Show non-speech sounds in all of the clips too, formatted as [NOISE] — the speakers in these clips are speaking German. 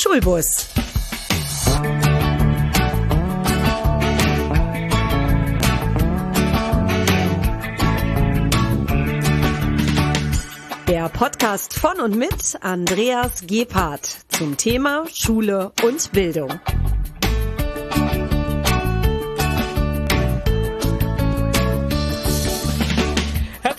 Schulbus. Der Podcast von und mit Andreas Gebhardt zum Thema Schule und Bildung.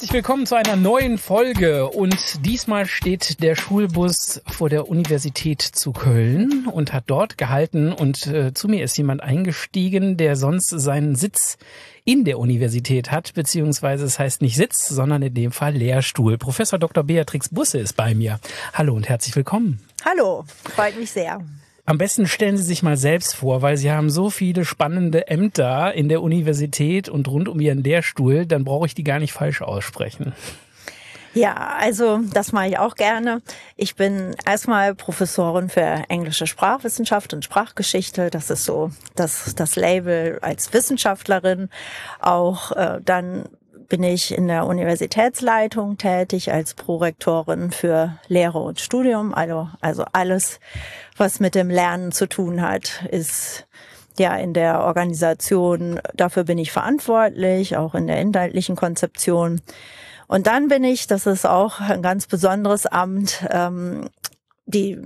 Herzlich willkommen zu einer neuen Folge und diesmal steht der Schulbus vor der Universität zu Köln und hat dort gehalten und äh, zu mir ist jemand eingestiegen, der sonst seinen Sitz in der Universität hat, beziehungsweise es heißt nicht Sitz, sondern in dem Fall Lehrstuhl. Professor Dr. Beatrix Busse ist bei mir. Hallo und herzlich willkommen. Hallo, freut mich sehr. Am besten stellen Sie sich mal selbst vor, weil Sie haben so viele spannende Ämter in der Universität und rund um Ihren Lehrstuhl, dann brauche ich die gar nicht falsch aussprechen. Ja, also das mache ich auch gerne. Ich bin erstmal Professorin für englische Sprachwissenschaft und Sprachgeschichte. Das ist so das, das Label als Wissenschaftlerin. Auch äh, dann bin ich in der Universitätsleitung tätig als Prorektorin für Lehre und Studium. Also, also alles, was mit dem Lernen zu tun hat, ist ja in der Organisation. Dafür bin ich verantwortlich, auch in der inhaltlichen Konzeption. Und dann bin ich, das ist auch ein ganz besonderes Amt, ähm, die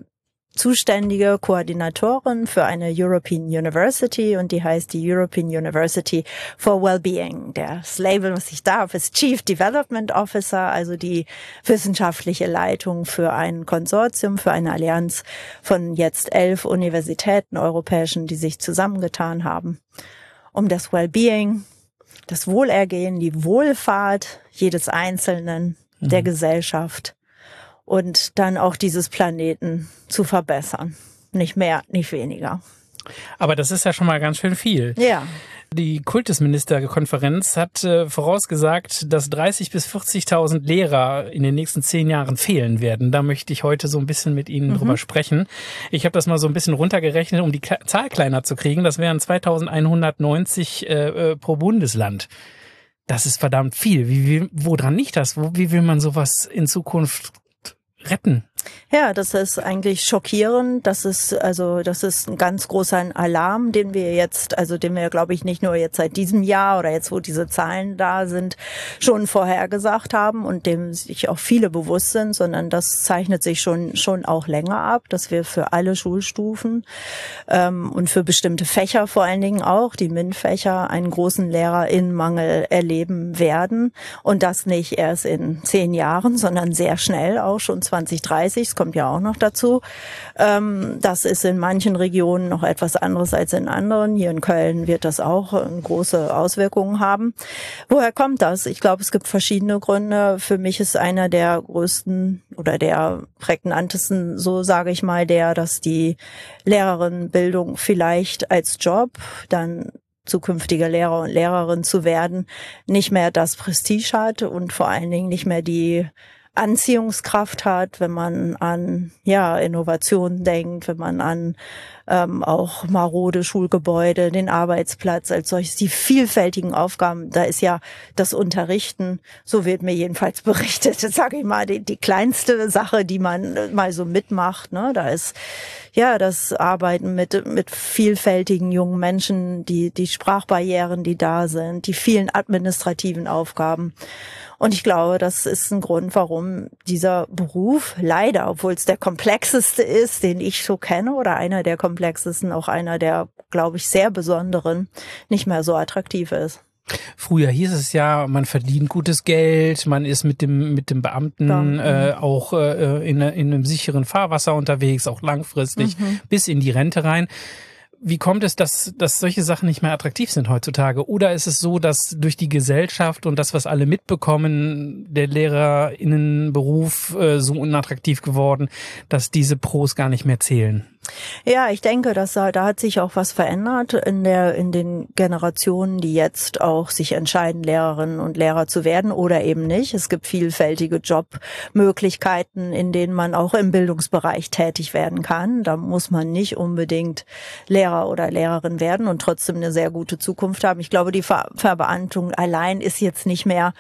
zuständige Koordinatorin für eine European University und die heißt die European University for Wellbeing. Das Label, was ich darf, ist Chief Development Officer, also die wissenschaftliche Leitung für ein Konsortium, für eine Allianz von jetzt elf Universitäten europäischen, die sich zusammengetan haben, um das Wellbeing, das Wohlergehen, die Wohlfahrt jedes Einzelnen, mhm. der Gesellschaft und dann auch dieses Planeten zu verbessern. Nicht mehr, nicht weniger. Aber das ist ja schon mal ganz schön viel. Ja. Die Kultusministerkonferenz hat äh, vorausgesagt, dass 30 bis 40.000 Lehrer in den nächsten zehn Jahren fehlen werden. Da möchte ich heute so ein bisschen mit Ihnen mhm. drüber sprechen. Ich habe das mal so ein bisschen runtergerechnet, um die K Zahl kleiner zu kriegen. Das wären 2.190 äh, äh, pro Bundesland. Das ist verdammt viel. Wie, wie, woran nicht das? Wo, wie will man sowas in Zukunft retten? Ja, das ist eigentlich schockierend. Das ist also das ist ein ganz großer Alarm, den wir jetzt, also den wir glaube ich nicht nur jetzt seit diesem Jahr oder jetzt wo diese Zahlen da sind, schon vorhergesagt haben und dem sich auch viele bewusst sind, sondern das zeichnet sich schon schon auch länger ab, dass wir für alle Schulstufen ähm, und für bestimmte Fächer vor allen Dingen auch die MINT-Fächer einen großen Lehrerinnenmangel erleben werden und das nicht erst in zehn Jahren, sondern sehr schnell auch schon 2030 kommt ja auch noch dazu. Ähm, das ist in manchen Regionen noch etwas anderes als in anderen. Hier in Köln wird das auch äh, große Auswirkungen haben. Woher kommt das? Ich glaube, es gibt verschiedene Gründe. Für mich ist einer der größten oder der prägnantesten, so sage ich mal, der, dass die Lehrerinnenbildung vielleicht als Job dann zukünftiger Lehrer und Lehrerin zu werden, nicht mehr das Prestige hat und vor allen Dingen nicht mehr die Anziehungskraft hat, wenn man an ja Innovation denkt, wenn man an ähm, auch marode Schulgebäude, den Arbeitsplatz als solches, die vielfältigen Aufgaben. Da ist ja das Unterrichten, so wird mir jedenfalls [LAUGHS] berichtet, sage ich mal, die, die kleinste Sache, die man mal so mitmacht. Ne? Da ist ja das Arbeiten mit mit vielfältigen jungen Menschen, die die Sprachbarrieren, die da sind, die vielen administrativen Aufgaben. Und ich glaube, das ist ein Grund, warum dieser Beruf leider, obwohl es der komplexeste ist, den ich so kenne, oder einer der komplexesten, auch einer der, glaube ich, sehr besonderen, nicht mehr so attraktiv ist. Früher hieß es ja, man verdient gutes Geld, man ist mit dem mit dem Beamten äh, auch äh, in, in einem sicheren Fahrwasser unterwegs, auch langfristig mhm. bis in die Rente rein. Wie kommt es, dass, dass solche Sachen nicht mehr attraktiv sind heutzutage? Oder ist es so, dass durch die Gesellschaft und das, was alle mitbekommen, der Lehrerinnenberuf äh, so unattraktiv geworden, dass diese Pros gar nicht mehr zählen? Ja, ich denke, dass da, da hat sich auch was verändert in der, in den Generationen, die jetzt auch sich entscheiden, Lehrerinnen und Lehrer zu werden oder eben nicht. Es gibt vielfältige Jobmöglichkeiten, in denen man auch im Bildungsbereich tätig werden kann. Da muss man nicht unbedingt Lehrer oder Lehrerin werden und trotzdem eine sehr gute Zukunft haben. Ich glaube, die Ver Verbeamtung allein ist jetzt nicht mehr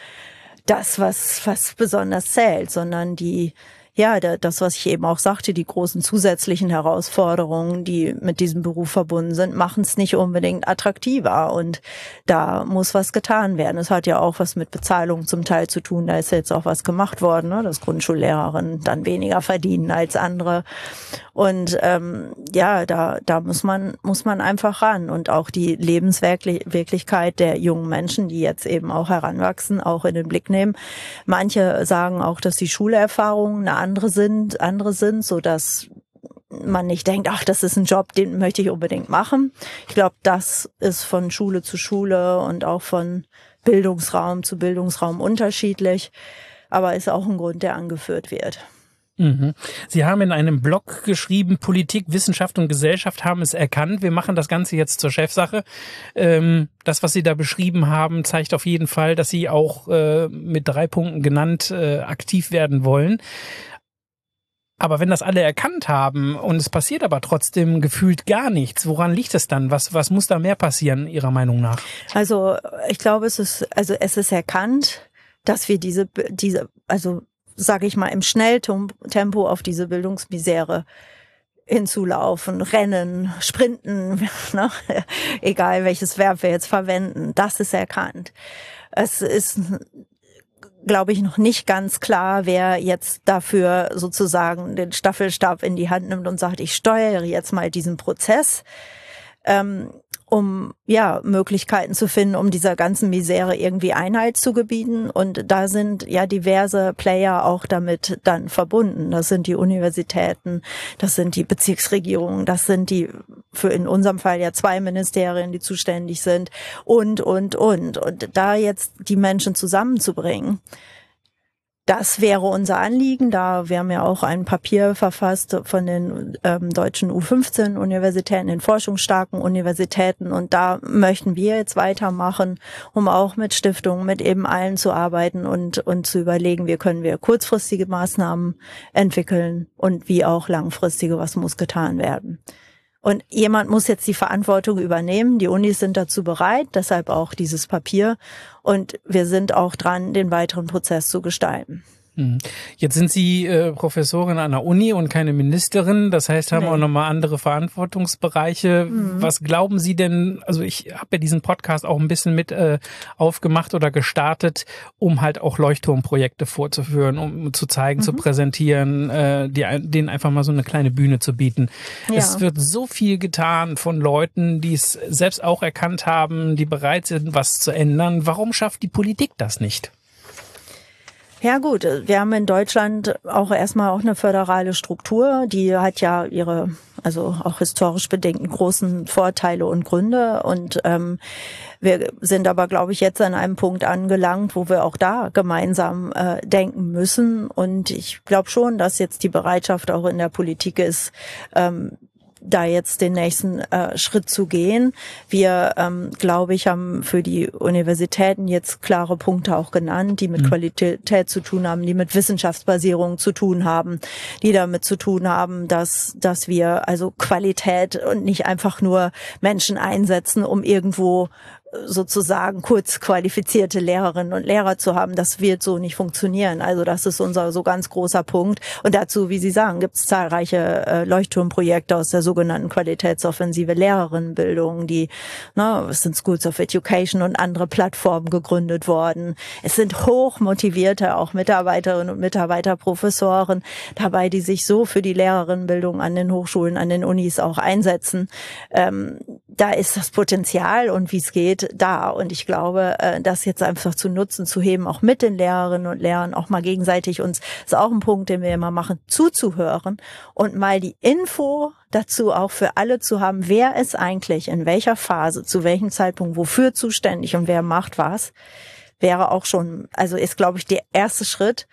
das, was, was besonders zählt, sondern die, ja, das, was ich eben auch sagte, die großen zusätzlichen Herausforderungen, die mit diesem Beruf verbunden sind, machen es nicht unbedingt attraktiver. Und da muss was getan werden. Es hat ja auch was mit Bezahlung zum Teil zu tun. Da ist jetzt auch was gemacht worden, ne? dass Grundschullehrerinnen dann weniger verdienen als andere. Und ähm, ja, da, da muss man, muss man einfach ran. Und auch die Lebenswirklichkeit der jungen Menschen, die jetzt eben auch heranwachsen, auch in den Blick nehmen. Manche sagen auch, dass die Schulerfahrungen eine andere sind, andere sind, so dass man nicht denkt, ach, das ist ein Job, den möchte ich unbedingt machen. Ich glaube, das ist von Schule zu Schule und auch von Bildungsraum zu Bildungsraum unterschiedlich, aber ist auch ein Grund, der angeführt wird. Mhm. Sie haben in einem Blog geschrieben, Politik, Wissenschaft und Gesellschaft haben es erkannt. Wir machen das Ganze jetzt zur Chefsache. Ähm, das, was Sie da beschrieben haben, zeigt auf jeden Fall, dass Sie auch äh, mit drei Punkten genannt äh, aktiv werden wollen. Aber wenn das alle erkannt haben und es passiert aber trotzdem gefühlt gar nichts, woran liegt es dann? Was, was muss da mehr passieren, Ihrer Meinung nach? Also ich glaube, es ist, also es ist erkannt, dass wir diese, diese, also sage ich mal, im Schnelltempo auf diese Bildungsmisere hinzulaufen, rennen, sprinten, [LAUGHS] ne? egal welches Verb wir jetzt verwenden, das ist erkannt. Es ist, glaube ich, noch nicht ganz klar, wer jetzt dafür sozusagen den Staffelstab in die Hand nimmt und sagt, ich steuere jetzt mal diesen Prozess. Ähm, um ja Möglichkeiten zu finden, um dieser ganzen Misere irgendwie Einheit zu gebieten. Und da sind ja diverse Player auch damit dann verbunden. Das sind die Universitäten, das sind die Bezirksregierungen, das sind die für in unserem Fall ja zwei Ministerien, die zuständig sind und und und und da jetzt die Menschen zusammenzubringen das wäre unser Anliegen. Da wir haben ja auch ein Papier verfasst von den ähm, deutschen U15-Universitäten, den forschungsstarken Universitäten. Und da möchten wir jetzt weitermachen, um auch mit Stiftungen, mit eben allen zu arbeiten und, und zu überlegen, wie können wir kurzfristige Maßnahmen entwickeln und wie auch langfristige, was muss getan werden. Und jemand muss jetzt die Verantwortung übernehmen. Die Unis sind dazu bereit, deshalb auch dieses Papier. Und wir sind auch dran, den weiteren Prozess zu gestalten. Mhm. Jetzt sind Sie äh, Professorin an der Uni und keine Ministerin, das heißt, haben nee. auch nochmal andere Verantwortungsbereiche. Mhm. Was glauben Sie denn, also ich habe ja diesen Podcast auch ein bisschen mit äh, aufgemacht oder gestartet, um halt auch Leuchtturmprojekte vorzuführen, um zu zeigen, mhm. zu präsentieren, äh, die, denen einfach mal so eine kleine Bühne zu bieten. Ja. Es wird so viel getan von Leuten, die es selbst auch erkannt haben, die bereit sind, was zu ändern. Warum schafft die Politik das nicht? Ja gut, wir haben in Deutschland auch erstmal auch eine föderale Struktur, die hat ja ihre, also auch historisch bedingten großen Vorteile und Gründe. Und ähm, wir sind aber, glaube ich, jetzt an einem Punkt angelangt, wo wir auch da gemeinsam äh, denken müssen. Und ich glaube schon, dass jetzt die Bereitschaft auch in der Politik ist, ähm, da jetzt den nächsten äh, Schritt zu gehen. Wir, ähm, glaube ich, haben für die Universitäten jetzt klare Punkte auch genannt, die mit mhm. Qualität zu tun haben, die mit Wissenschaftsbasierung zu tun haben, die damit zu tun haben, dass, dass wir also Qualität und nicht einfach nur Menschen einsetzen, um irgendwo sozusagen kurz qualifizierte Lehrerinnen und Lehrer zu haben, das wird so nicht funktionieren. Also das ist unser so ganz großer Punkt. Und dazu, wie Sie sagen, gibt es zahlreiche äh, Leuchtturmprojekte aus der sogenannten Qualitätsoffensive Lehrerinnenbildung, die, ne, es sind Schools of Education und andere Plattformen gegründet worden. Es sind hoch motivierte auch Mitarbeiterinnen und Mitarbeiter, Professoren dabei, die sich so für die Lehrerinnenbildung an den Hochschulen, an den Unis auch einsetzen. Ähm, da ist das Potenzial und wie es geht da. Und ich glaube, äh, das jetzt einfach zu nutzen, zu heben, auch mit den Lehrerinnen und Lehrern, auch mal gegenseitig uns, ist auch ein Punkt, den wir immer machen, zuzuhören und mal die Info dazu auch für alle zu haben, wer ist eigentlich in welcher Phase, zu welchem Zeitpunkt, wofür zuständig und wer macht was, wäre auch schon, also ist, glaube ich, der erste Schritt,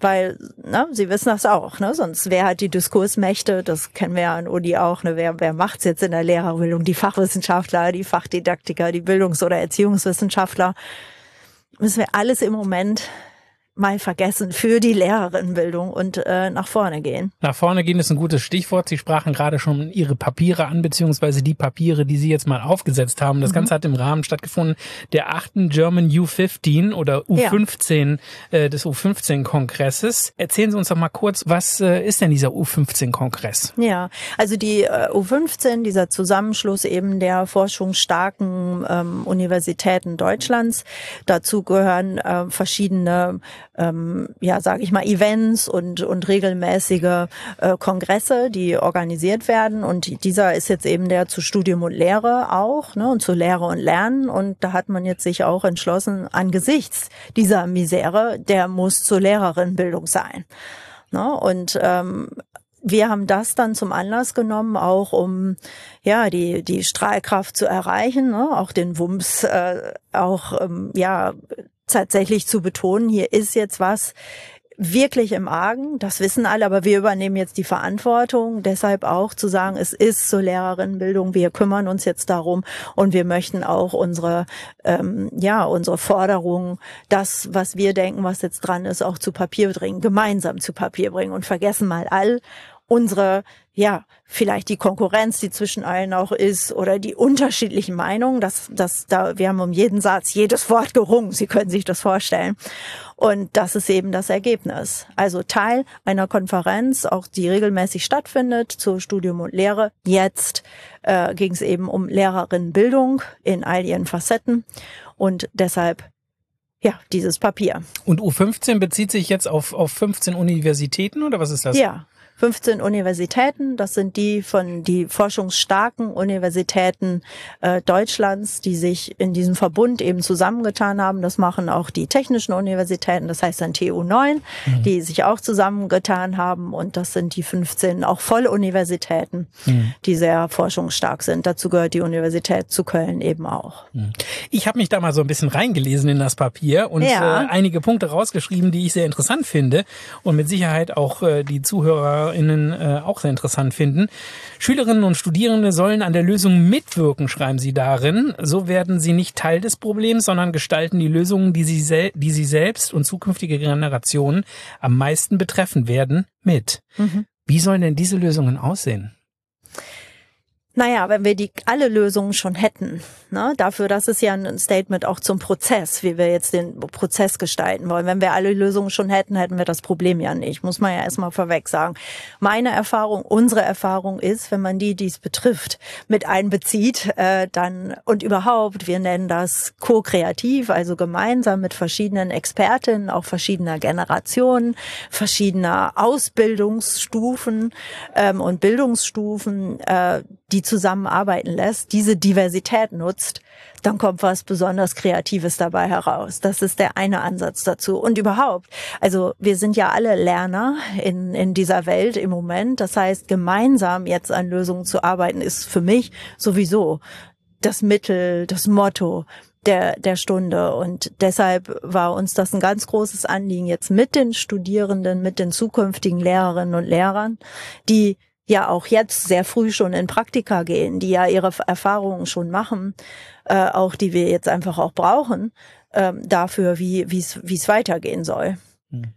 weil, ne, Sie wissen das auch, ne? Sonst wer hat die Diskursmächte, das kennen wir ja an Uni auch, ne? Wer, wer macht's jetzt in der Lehrerbildung? Die Fachwissenschaftler, die Fachdidaktiker, die Bildungs- oder Erziehungswissenschaftler. Müssen wir alles im Moment mal vergessen für die Lehrerinnenbildung und äh, nach vorne gehen. Nach vorne gehen ist ein gutes Stichwort. Sie sprachen gerade schon Ihre Papiere an, beziehungsweise die Papiere, die Sie jetzt mal aufgesetzt haben. Das mhm. Ganze hat im Rahmen stattgefunden der achten German U15 oder U15 ja. äh, des U15-Kongresses. Erzählen Sie uns doch mal kurz, was äh, ist denn dieser U15-Kongress? Ja, also die äh, U15, dieser Zusammenschluss eben der forschungsstarken ähm, Universitäten Deutschlands. Dazu gehören äh, verschiedene, ähm, ja, sage ich mal, Events und, und regelmäßige äh, Kongresse, die organisiert werden. Und dieser ist jetzt eben der zu Studium und Lehre auch ne, und zu Lehre und Lernen. Und da hat man jetzt sich auch entschlossen, angesichts dieser Misere, der muss zur Lehrerinbildung sein. Ne? Und ähm, wir haben das dann zum Anlass genommen, auch um ja die die Strahlkraft zu erreichen, ne? auch den Wumms äh, auch ähm, ja tatsächlich zu betonen. Hier ist jetzt was wirklich im Argen. Das wissen alle, aber wir übernehmen jetzt die Verantwortung. Deshalb auch zu sagen, es ist zur Lehrerinnenbildung. Wir kümmern uns jetzt darum und wir möchten auch unsere, ähm, ja, unsere Forderungen, das, was wir denken, was jetzt dran ist, auch zu Papier bringen, gemeinsam zu Papier bringen und vergessen mal all unsere, ja, vielleicht die Konkurrenz, die zwischen allen auch ist, oder die unterschiedlichen Meinungen. Das, das, da, wir haben um jeden Satz, jedes Wort gerungen. Sie können sich das vorstellen. Und das ist eben das Ergebnis. Also Teil einer Konferenz, auch die regelmäßig stattfindet zu Studium und Lehre. Jetzt äh, ging es eben um Lehrerinnenbildung in all ihren Facetten. Und deshalb ja, dieses Papier. Und U15 bezieht sich jetzt auf, auf 15 Universitäten oder was ist das? Ja, 15 Universitäten. Das sind die von die forschungsstarken Universitäten äh, Deutschlands, die sich in diesem Verbund eben zusammengetan haben. Das machen auch die technischen Universitäten, das heißt dann TU 9, mhm. die sich auch zusammengetan haben. Und das sind die 15 auch Volluniversitäten, mhm. die sehr forschungsstark sind. Dazu gehört die Universität zu Köln eben auch. Mhm. Ich habe mich da mal so ein bisschen reingelesen in das Papier und ja. äh, einige Punkte rausgeschrieben, die ich sehr interessant finde und mit Sicherheit auch äh, die Zuhörer ZuhörerInnen äh, auch sehr interessant finden. Schülerinnen und Studierende sollen an der Lösung mitwirken, schreiben sie darin. So werden sie nicht Teil des Problems, sondern gestalten die Lösungen, die sie, die sie selbst und zukünftige Generationen am meisten betreffen werden, mit. Mhm. Wie sollen denn diese Lösungen aussehen? Naja, wenn wir die alle Lösungen schon hätten, ne, dafür, das ist ja ein Statement auch zum Prozess, wie wir jetzt den Prozess gestalten wollen. Wenn wir alle Lösungen schon hätten, hätten wir das Problem ja nicht. Muss man ja erstmal vorweg sagen. Meine Erfahrung, unsere Erfahrung ist, wenn man die, die es betrifft, mit einbezieht, äh, dann und überhaupt, wir nennen das co-kreativ, also gemeinsam mit verschiedenen Expertinnen, auch verschiedener Generationen, verschiedener Ausbildungsstufen ähm, und Bildungsstufen, äh, die zusammenarbeiten lässt, diese Diversität nutzt, dann kommt was besonders Kreatives dabei heraus. Das ist der eine Ansatz dazu. Und überhaupt, also wir sind ja alle Lerner in, in dieser Welt im Moment. Das heißt, gemeinsam jetzt an Lösungen zu arbeiten, ist für mich sowieso das Mittel, das Motto der, der Stunde. Und deshalb war uns das ein ganz großes Anliegen, jetzt mit den Studierenden, mit den zukünftigen Lehrerinnen und Lehrern, die ja auch jetzt sehr früh schon in Praktika gehen, die ja ihre Erfahrungen schon machen, äh, auch die wir jetzt einfach auch brauchen, äh, dafür, wie es wie es weitergehen soll. Hm.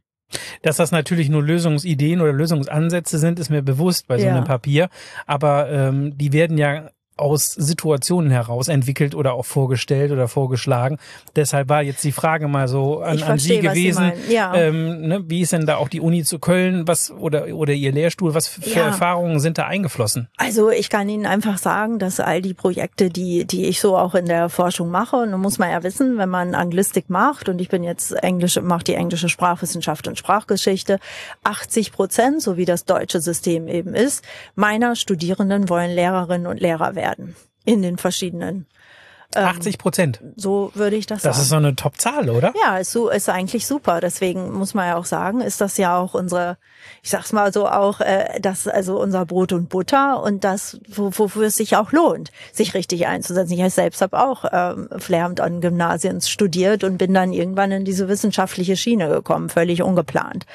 Dass das natürlich nur Lösungsideen oder Lösungsansätze sind, ist mir bewusst bei so ja. einem Papier. Aber ähm, die werden ja aus Situationen heraus entwickelt oder auch vorgestellt oder vorgeschlagen. Deshalb war jetzt die Frage mal so an, verstehe, an Sie gewesen. Sie ja. ähm, ne, wie ist denn da auch die Uni zu Köln, was oder oder Ihr Lehrstuhl, was für ja. Erfahrungen sind da eingeflossen? Also ich kann Ihnen einfach sagen, dass all die Projekte, die die ich so auch in der Forschung mache, und muss man ja wissen, wenn man Anglistik macht und ich bin jetzt Englisch, mache die englische Sprachwissenschaft und Sprachgeschichte, 80 Prozent, so wie das deutsche System eben ist, meiner Studierenden wollen Lehrerinnen und Lehrer werden werden in den verschiedenen 80 ähm, Prozent. So würde ich das, das sagen. Das ist so eine Top-Zahl, oder? Ja, ist, so, ist eigentlich super. Deswegen muss man ja auch sagen, ist das ja auch unsere, ich sag's mal so auch, äh, das also unser Brot und Butter und das, wofür es sich auch lohnt, sich richtig einzusetzen. Ich selbst habe auch ähm, Lehramt an Gymnasien studiert und bin dann irgendwann in diese wissenschaftliche Schiene gekommen, völlig ungeplant.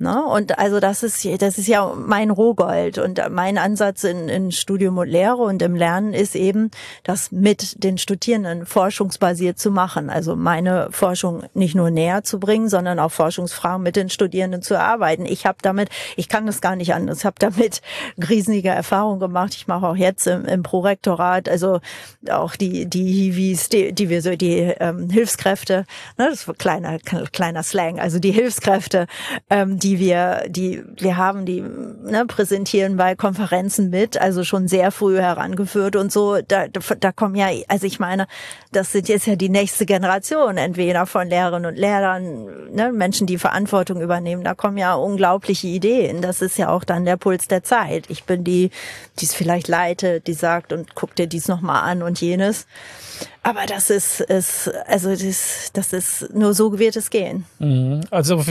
Ne? Und also das ist, das ist ja mein Rohgold. Und mein Ansatz in, in Studium und Lehre und im Lernen ist eben, das mit den Studierenden forschungsbasiert zu machen. Also meine Forschung nicht nur näher zu bringen, sondern auch Forschungsfragen mit den Studierenden zu erarbeiten. Ich habe damit, ich kann das gar nicht anders, habe damit [LAUGHS] riesige Erfahrungen gemacht. Ich mache auch jetzt im, im Prorektorat, also auch die, die Hiwis, die, die wir so, die ähm, Hilfskräfte, ne, das ist kleiner, kleiner Slang, also die Hilfskräfte, ähm, die die wir, die wir haben, die ne, präsentieren bei Konferenzen mit, also schon sehr früh herangeführt und so. Da, da kommen ja, also ich meine, das sind jetzt ja die nächste Generation, entweder von Lehrerinnen und Lehrern, ne, Menschen, die Verantwortung übernehmen. Da kommen ja unglaubliche Ideen. Das ist ja auch dann der Puls der Zeit. Ich bin die, die es vielleicht leitet, die sagt und guck dir dies nochmal an und jenes. Aber das ist, ist also das, das ist nur so wird es gehen. Mhm. Also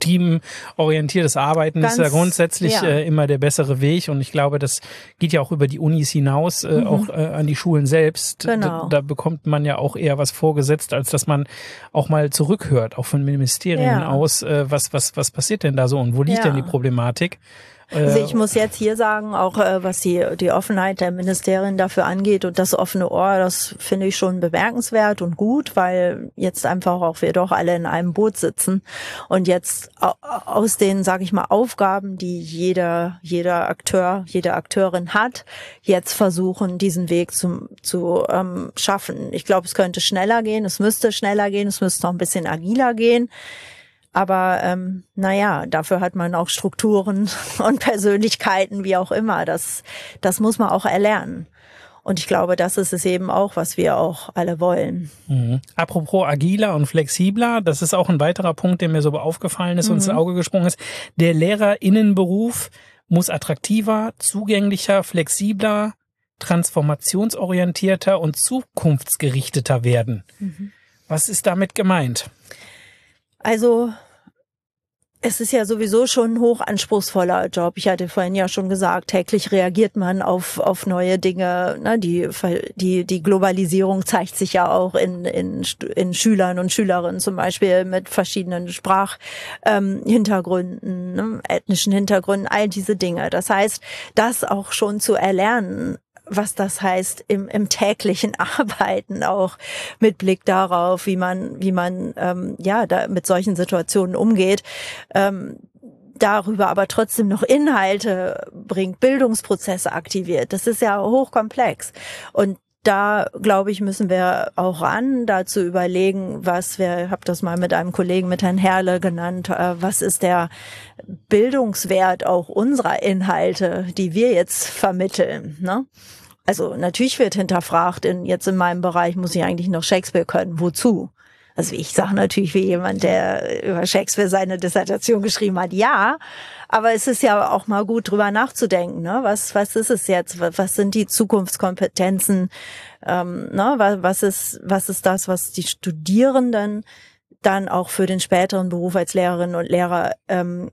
teamorientiertes Arbeiten Ganz, ist ja grundsätzlich ja. Äh, immer der bessere Weg und ich glaube, das geht ja auch über die Unis hinaus, äh, mhm. auch äh, an die Schulen selbst. Genau. Da, da, bekommt man ja auch eher was vorgesetzt, als dass man auch mal zurückhört, auch von Ministerien ja. aus, äh, was was was passiert denn da so und wo liegt ja. denn die Problematik? Also ich muss jetzt hier sagen, auch äh, was die, die Offenheit der Ministerien dafür angeht und das offene Ohr, das finde ich schon bemerkenswert und gut, weil jetzt einfach auch wir doch alle in einem Boot sitzen und jetzt aus den, sage ich mal, Aufgaben, die jeder, jeder Akteur, jede Akteurin hat, jetzt versuchen, diesen Weg zu, zu ähm, schaffen. Ich glaube, es könnte schneller gehen, es müsste schneller gehen, es müsste noch ein bisschen agiler gehen. Aber ähm, naja, dafür hat man auch Strukturen [LAUGHS] und Persönlichkeiten, wie auch immer. Das, das muss man auch erlernen. Und ich glaube, das ist es eben auch, was wir auch alle wollen. Mhm. Apropos agiler und flexibler, das ist auch ein weiterer Punkt, der mir so aufgefallen ist mhm. und ins Auge gesprungen ist. Der Lehrerinnenberuf muss attraktiver, zugänglicher, flexibler, transformationsorientierter und zukunftsgerichteter werden. Mhm. Was ist damit gemeint? Also es ist ja sowieso schon ein hochanspruchsvoller Job. Ich hatte vorhin ja schon gesagt, täglich reagiert man auf, auf neue Dinge. Ne? Die, die, die Globalisierung zeigt sich ja auch in, in, in Schülern und Schülerinnen, zum Beispiel mit verschiedenen Sprachhintergründen, ähm, ne? ethnischen Hintergründen, all diese Dinge. Das heißt, das auch schon zu erlernen, was das heißt im, im täglichen [LAUGHS] Arbeiten auch mit Blick darauf, wie man, wie man ähm, ja da mit solchen Situationen umgeht. Ähm, darüber aber trotzdem noch Inhalte bringt, Bildungsprozesse aktiviert. Das ist ja hochkomplex. Und da, glaube ich, müssen wir auch ran, da zu überlegen, was wir, habe das mal mit einem Kollegen, mit Herrn Herle genannt, äh, was ist der Bildungswert auch unserer Inhalte, die wir jetzt vermitteln. Ne? Also natürlich wird hinterfragt, in, jetzt in meinem Bereich muss ich eigentlich noch Shakespeare können. Wozu? Also ich sage natürlich wie jemand, der über Shakespeare seine Dissertation geschrieben hat, ja, aber es ist ja auch mal gut drüber nachzudenken, ne? Was, was ist es jetzt? Was sind die Zukunftskompetenzen? Ähm, ne? Was ist, was ist das, was die Studierenden dann auch für den späteren Beruf als Lehrerinnen und Lehrer ähm,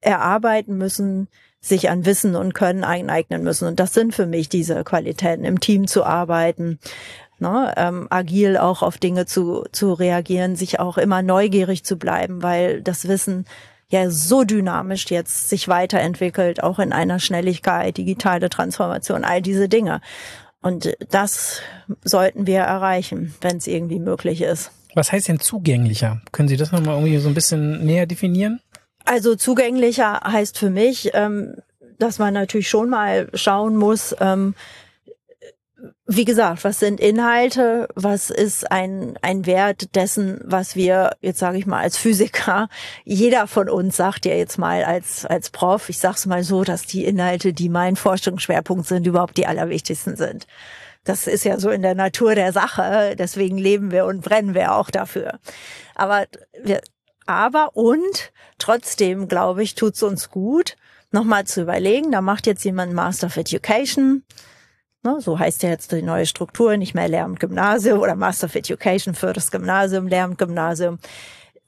erarbeiten müssen, sich an Wissen und Können eineignen müssen. Und das sind für mich diese Qualitäten, im Team zu arbeiten, ne, ähm, agil auch auf Dinge zu, zu reagieren, sich auch immer neugierig zu bleiben, weil das Wissen ja so dynamisch jetzt sich weiterentwickelt, auch in einer Schnelligkeit, digitale Transformation, all diese Dinge. Und das sollten wir erreichen, wenn es irgendwie möglich ist. Was heißt denn zugänglicher? Können Sie das nochmal irgendwie so ein bisschen näher definieren? Also zugänglicher heißt für mich, ähm, dass man natürlich schon mal schauen muss, ähm, wie gesagt, was sind Inhalte, was ist ein, ein Wert dessen, was wir, jetzt sage ich mal, als Physiker, jeder von uns sagt ja jetzt mal als, als Prof, ich sag's mal so, dass die Inhalte, die mein Forschungsschwerpunkt sind, überhaupt die allerwichtigsten sind. Das ist ja so in der Natur der Sache, deswegen leben wir und brennen wir auch dafür. Aber wir, aber und trotzdem, glaube ich, tut es uns gut, nochmal zu überlegen, da macht jetzt jemand Master of Education, ne, so heißt ja jetzt die neue Struktur, nicht mehr Lehramt Gymnasium oder Master of Education für das Gymnasium, Lehramt Gymnasium.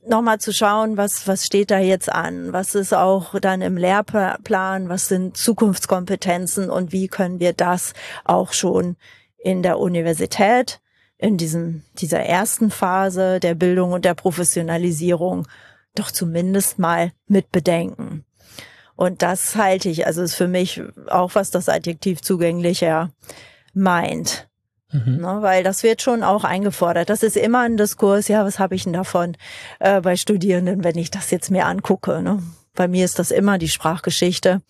Nochmal zu schauen, was, was steht da jetzt an? Was ist auch dann im Lehrplan? Was sind Zukunftskompetenzen und wie können wir das auch schon in der Universität in diesem, dieser ersten Phase der Bildung und der Professionalisierung doch zumindest mal mit bedenken. Und das halte ich, also ist für mich auch, was das Adjektiv zugänglicher meint. Mhm. Ne, weil das wird schon auch eingefordert. Das ist immer ein Diskurs, ja, was habe ich denn davon äh, bei Studierenden, wenn ich das jetzt mir angucke. Ne? Bei mir ist das immer die Sprachgeschichte.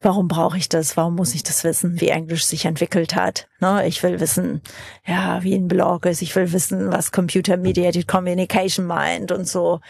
Warum brauche ich das? Warum muss ich das wissen, wie Englisch sich entwickelt hat? Ne? Ich will wissen, ja, wie ein Blog ist. Ich will wissen, was Computer Mediated Communication meint und so.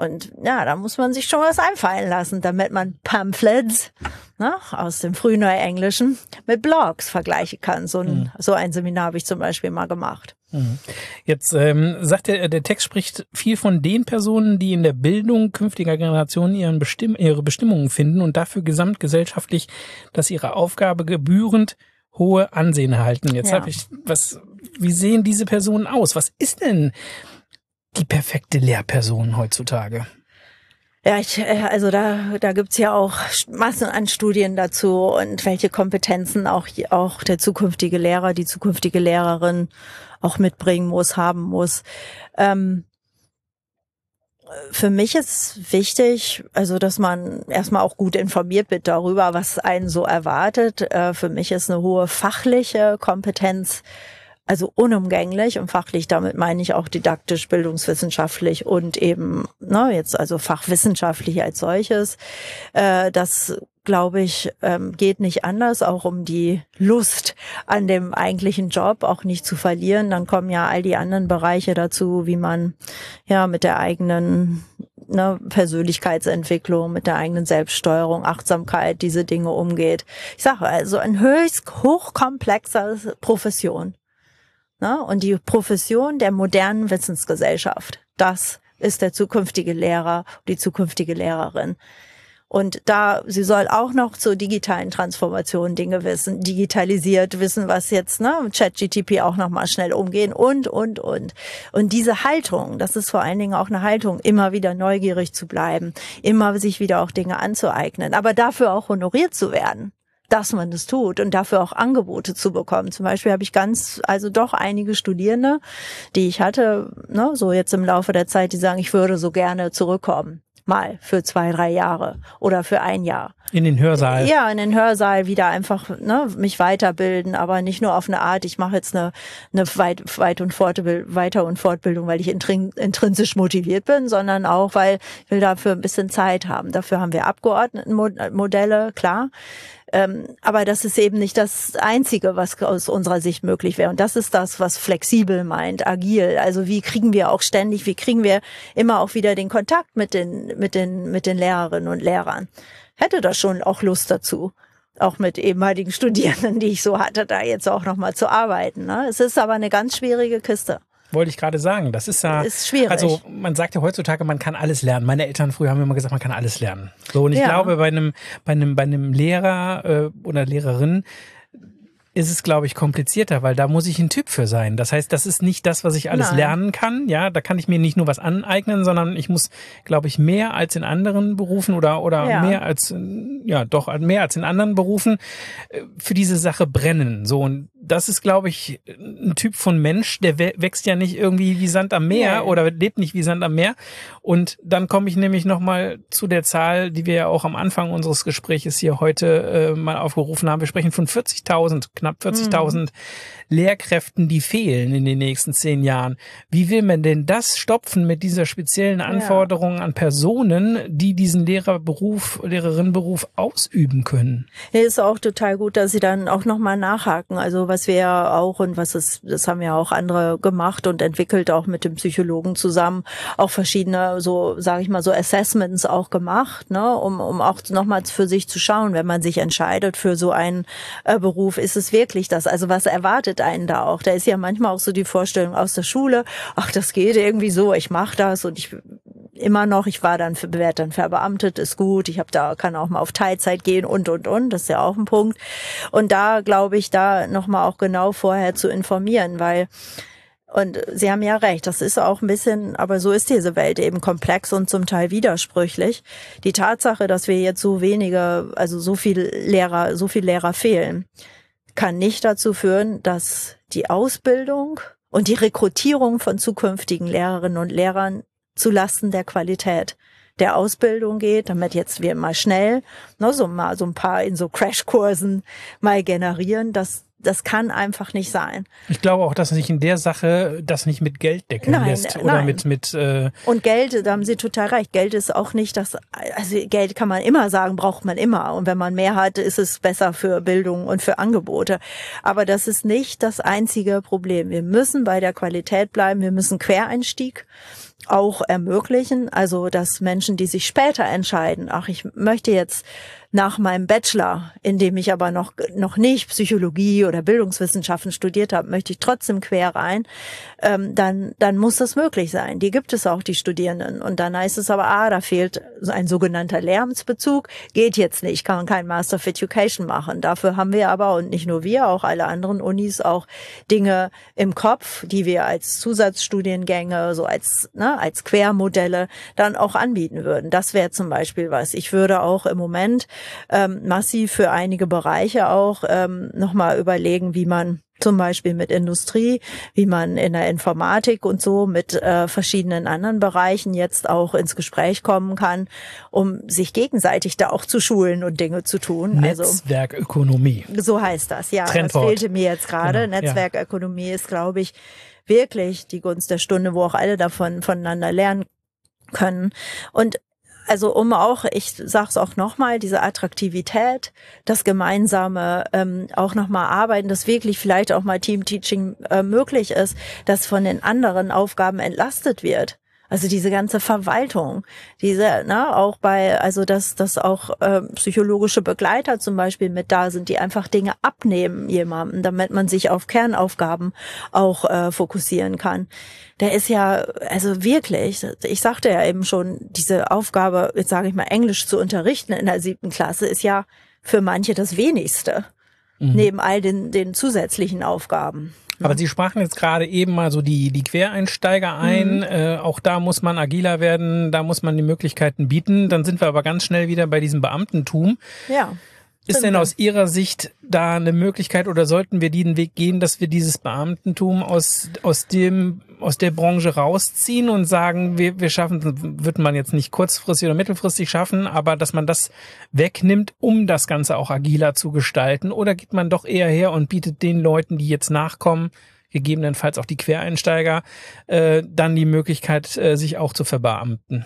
Und ja, da muss man sich schon was einfallen lassen, damit man Pamphlets ne, aus dem Frühneuenglischen mit Blogs vergleichen kann. So ein, mhm. so ein Seminar habe ich zum Beispiel mal gemacht. Mhm. Jetzt ähm, sagt der, der Text spricht viel von den Personen, die in der Bildung künftiger Generationen ihren Bestimm ihre Bestimmungen finden und dafür gesamtgesellschaftlich, dass ihre Aufgabe gebührend hohe Ansehen erhalten. Jetzt ja. habe ich was, wie sehen diese Personen aus? Was ist denn die perfekte Lehrperson heutzutage? Ja, ich, äh, also da, da gibt's ja auch Massen an Studien dazu und welche Kompetenzen auch, auch der zukünftige Lehrer, die zukünftige Lehrerin auch mitbringen muss, haben muss. Ähm, für mich ist wichtig, also dass man erstmal auch gut informiert wird darüber, was einen so erwartet. Äh, für mich ist eine hohe fachliche Kompetenz also unumgänglich und fachlich, damit meine ich auch didaktisch, bildungswissenschaftlich und eben, ne, jetzt also fachwissenschaftlich als solches. Äh, das glaube ich, ähm, geht nicht anders, auch um die Lust an dem eigentlichen Job auch nicht zu verlieren. Dann kommen ja all die anderen Bereiche dazu, wie man ja mit der eigenen ne, Persönlichkeitsentwicklung, mit der eigenen Selbststeuerung, Achtsamkeit, diese Dinge umgeht. Ich sage also ein höchst hochkomplexer Profession. Ne? Und die Profession der modernen Wissensgesellschaft, das ist der zukünftige Lehrer, die zukünftige Lehrerin. Und da, sie soll auch noch zur digitalen Transformation Dinge wissen, digitalisiert wissen, was jetzt, ne, ChatGTP auch noch mal schnell umgehen und, und, und. Und diese Haltung, das ist vor allen Dingen auch eine Haltung, immer wieder neugierig zu bleiben, immer sich wieder auch Dinge anzueignen, aber dafür auch honoriert zu werden dass man das tut und dafür auch Angebote zu bekommen. Zum Beispiel habe ich ganz, also doch einige Studierende, die ich hatte, ne, so jetzt im Laufe der Zeit, die sagen, ich würde so gerne zurückkommen. Mal für zwei, drei Jahre oder für ein Jahr. In den Hörsaal. Ja, in den Hörsaal wieder einfach ne, mich weiterbilden, aber nicht nur auf eine Art, ich mache jetzt eine, eine Weit-, Weit und Fortbildung, Weiter- und Fortbildung, weil ich intrinsisch motiviert bin, sondern auch, weil ich will dafür ein bisschen Zeit haben. Dafür haben wir Abgeordnetenmodelle, klar. Ähm, aber das ist eben nicht das Einzige, was aus unserer Sicht möglich wäre. Und das ist das, was flexibel meint, agil. Also wie kriegen wir auch ständig, wie kriegen wir immer auch wieder den Kontakt mit den, mit den, mit den Lehrerinnen und Lehrern? Hätte da schon auch Lust dazu auch mit ehemaligen Studierenden, die ich so hatte, da jetzt auch nochmal zu arbeiten. Ne? Es ist aber eine ganz schwierige Kiste. Wollte ich gerade sagen. Das ist ja. Ist schwierig. Also man sagt ja heutzutage, man kann alles lernen. Meine Eltern früher haben immer gesagt, man kann alles lernen. So, und ich ja. glaube, bei einem, bei einem, bei einem Lehrer äh, oder Lehrerin ist es, glaube ich, komplizierter, weil da muss ich ein Typ für sein. Das heißt, das ist nicht das, was ich alles Nein. lernen kann. Ja, da kann ich mir nicht nur was aneignen, sondern ich muss, glaube ich, mehr als in anderen Berufen oder, oder ja. mehr als, ja, doch, mehr als in anderen Berufen äh, für diese Sache brennen. So, und das ist, glaube ich, ein Typ von Mensch, der wächst ja nicht irgendwie wie Sand am Meer ja. oder lebt nicht wie Sand am Meer. Und dann komme ich nämlich nochmal zu der Zahl, die wir ja auch am Anfang unseres Gespräches hier heute äh, mal aufgerufen haben. Wir sprechen von 40.000, knapp 40.000 mhm. Lehrkräften, die fehlen in den nächsten zehn Jahren. Wie will man denn das stopfen mit dieser speziellen Anforderung ja. an Personen, die diesen Lehrerberuf, Lehrerinnenberuf ausüben können? Ja, ist auch total gut, dass Sie dann auch nochmal nachhaken. Also was wir ja auch und was ist, das haben ja auch andere gemacht und entwickelt, auch mit dem Psychologen zusammen, auch verschiedene, so sage ich mal, so Assessments auch gemacht, ne, um, um auch nochmals für sich zu schauen, wenn man sich entscheidet für so einen äh, Beruf, ist es wirklich das? Also was erwartet einen da auch. Da ist ja manchmal auch so die Vorstellung aus der Schule, ach, das geht irgendwie so, ich mache das und ich immer noch, ich war dann, werde dann verbeamtet, ist gut, ich habe da, kann auch mal auf Teilzeit gehen und, und, und, das ist ja auch ein Punkt. Und da glaube ich, da nochmal auch genau vorher zu informieren, weil und Sie haben ja recht, das ist auch ein bisschen, aber so ist diese Welt eben komplex und zum Teil widersprüchlich. Die Tatsache, dass wir jetzt so wenige, also so viel Lehrer, so viel Lehrer fehlen, kann nicht dazu führen, dass die Ausbildung und die Rekrutierung von zukünftigen Lehrerinnen und Lehrern zu Lasten der Qualität der Ausbildung geht, damit jetzt wir mal schnell ne, so mal so ein paar in so Crashkursen mal generieren, dass das kann einfach nicht sein. Ich glaube auch, dass sich in der Sache das nicht mit Geld decken nein, lässt oder nein. mit mit äh und Geld, da haben Sie total recht. Geld ist auch nicht das. Also Geld kann man immer sagen, braucht man immer. Und wenn man mehr hat, ist es besser für Bildung und für Angebote. Aber das ist nicht das einzige Problem. Wir müssen bei der Qualität bleiben. Wir müssen Quereinstieg auch ermöglichen. Also dass Menschen, die sich später entscheiden, ach, ich möchte jetzt nach meinem Bachelor, in dem ich aber noch, noch nicht Psychologie oder Bildungswissenschaften studiert habe, möchte ich trotzdem quer rein, ähm, dann, dann muss das möglich sein. Die gibt es auch, die Studierenden. Und dann heißt es aber, ah, da fehlt ein sogenannter Lehramtsbezug, geht jetzt nicht, kann man kein Master of Education machen. Dafür haben wir aber, und nicht nur wir, auch alle anderen Unis, auch Dinge im Kopf, die wir als Zusatzstudiengänge, so als, ne, als Quermodelle dann auch anbieten würden. Das wäre zum Beispiel was. Ich würde auch im Moment ähm, massiv für einige Bereiche auch ähm, nochmal überlegen, wie man zum Beispiel mit Industrie, wie man in der Informatik und so mit äh, verschiedenen anderen Bereichen jetzt auch ins Gespräch kommen kann, um sich gegenseitig da auch zu schulen und Dinge zu tun. Also Netzwerkökonomie. Also, so heißt das, ja. Trendwort. Das fehlte mir jetzt gerade. Genau, Netzwerkökonomie ja. ist, glaube ich, wirklich die Gunst der Stunde, wo auch alle davon voneinander lernen können. Und also um auch, ich sag's auch nochmal, diese Attraktivität, das gemeinsame ähm, auch nochmal arbeiten, dass wirklich vielleicht auch mal Teamteaching äh, möglich ist, dass von den anderen Aufgaben entlastet wird. Also diese ganze Verwaltung, diese, ne, auch bei, also dass, dass auch äh, psychologische Begleiter zum Beispiel mit da sind, die einfach Dinge abnehmen jemandem, damit man sich auf Kernaufgaben auch äh, fokussieren kann. Der ist ja, also wirklich, ich sagte ja eben schon, diese Aufgabe, jetzt sage ich mal, Englisch zu unterrichten in der siebten Klasse ist ja für manche das wenigste. Mhm. Neben all den, den zusätzlichen Aufgaben. Aber Sie sprachen jetzt gerade eben mal so die, die Quereinsteiger ein. Mhm. Äh, auch da muss man agiler werden, da muss man die Möglichkeiten bieten. Dann sind wir aber ganz schnell wieder bei diesem Beamtentum. Ja. Ist denn aus Ihrer Sicht da eine Möglichkeit oder sollten wir den Weg gehen, dass wir dieses Beamtentum aus, aus dem, aus der Branche rausziehen und sagen, wir, wir schaffen, wird man jetzt nicht kurzfristig oder mittelfristig schaffen, aber dass man das wegnimmt, um das Ganze auch agiler zu gestalten? Oder geht man doch eher her und bietet den Leuten, die jetzt nachkommen, gegebenenfalls auch die Quereinsteiger, äh, dann die Möglichkeit, äh, sich auch zu verbeamten?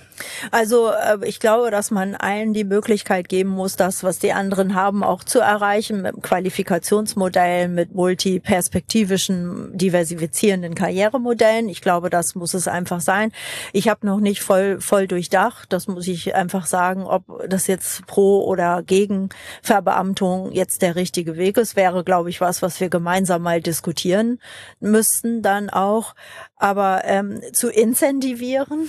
Also äh, ich glaube, dass man allen die Möglichkeit geben muss, das, was die anderen haben, auch zu erreichen mit Qualifikationsmodellen, mit multiperspektivischen, diversifizierenden Karrieremodellen. Ich glaube, das muss es einfach sein. Ich habe noch nicht voll, voll durchdacht, das muss ich einfach sagen, ob das jetzt pro oder gegen Verbeamtung jetzt der richtige Weg ist, wäre, glaube ich, was, was wir gemeinsam mal diskutieren müssten dann auch, aber ähm, zu incentivieren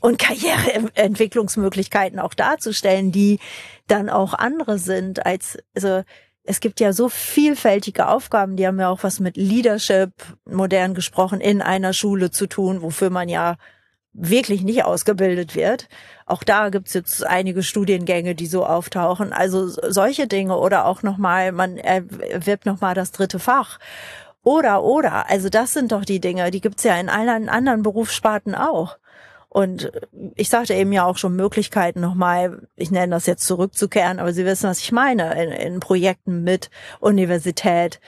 und Karriereentwicklungsmöglichkeiten auch darzustellen, die dann auch andere sind als, also es gibt ja so vielfältige Aufgaben, die haben ja auch was mit Leadership, modern gesprochen, in einer Schule zu tun, wofür man ja wirklich nicht ausgebildet wird. Auch da gibt's jetzt einige Studiengänge, die so auftauchen. Also solche Dinge oder auch nochmal, man erwirbt nochmal das dritte Fach. Oder, oder. Also das sind doch die Dinge, die gibt's ja in allen anderen Berufssparten auch. Und ich sagte eben ja auch schon Möglichkeiten nochmal, ich nenne das jetzt zurückzukehren, aber Sie wissen, was ich meine, in, in Projekten mit Universität,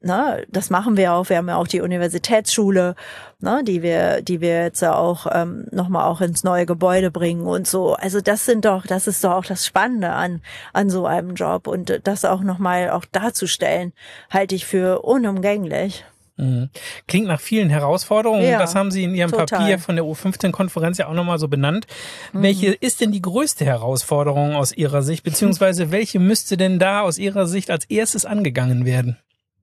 Ne, das machen wir auch. Wir haben ja auch die Universitätsschule, ne, die wir, die wir jetzt auch ähm, nochmal auch ins neue Gebäude bringen und so. Also das sind doch, das ist doch auch das Spannende an an so einem Job und das auch nochmal auch darzustellen, halte ich für unumgänglich. Mhm. Klingt nach vielen Herausforderungen. Ja, das haben Sie in Ihrem total. Papier von der U15-Konferenz ja auch nochmal so benannt. Mhm. Welche ist denn die größte Herausforderung aus Ihrer Sicht, beziehungsweise welche müsste denn da aus Ihrer Sicht als erstes angegangen werden?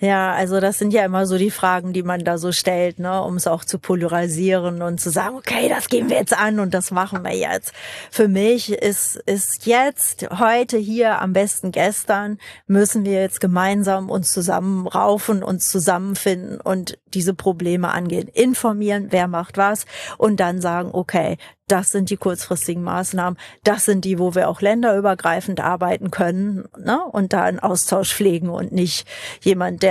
Ja, also das sind ja immer so die Fragen, die man da so stellt, ne, um es auch zu polarisieren und zu sagen, okay, das gehen wir jetzt an und das machen wir jetzt. Für mich ist ist jetzt heute hier am besten gestern müssen wir jetzt gemeinsam uns zusammenraufen, uns zusammenfinden und diese Probleme angehen, informieren, wer macht was und dann sagen, okay, das sind die kurzfristigen Maßnahmen, das sind die, wo wir auch länderübergreifend arbeiten können ne? und da einen Austausch pflegen und nicht jemand, der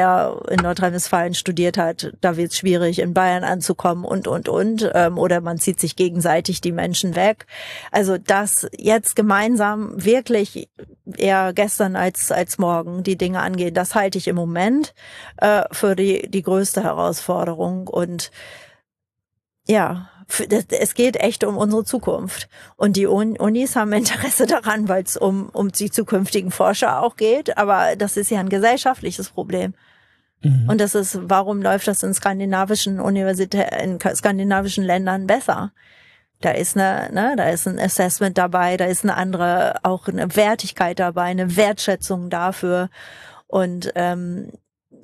in Nordrhein-Westfalen studiert hat, da wird es schwierig, in Bayern anzukommen und, und, und. Ähm, oder man zieht sich gegenseitig die Menschen weg. Also das jetzt gemeinsam wirklich eher gestern als, als morgen die Dinge angehen, das halte ich im Moment äh, für die, die größte Herausforderung. Und ja, es geht echt um unsere Zukunft. Und die Unis haben Interesse daran, weil es um, um die zukünftigen Forscher auch geht. Aber das ist ja ein gesellschaftliches Problem. Mhm. Und das ist, warum läuft das in skandinavischen Universitäten, in skandinavischen Ländern besser? Da ist eine, ne, da ist ein Assessment dabei, da ist eine andere, auch eine Wertigkeit dabei, eine Wertschätzung dafür. Und ähm,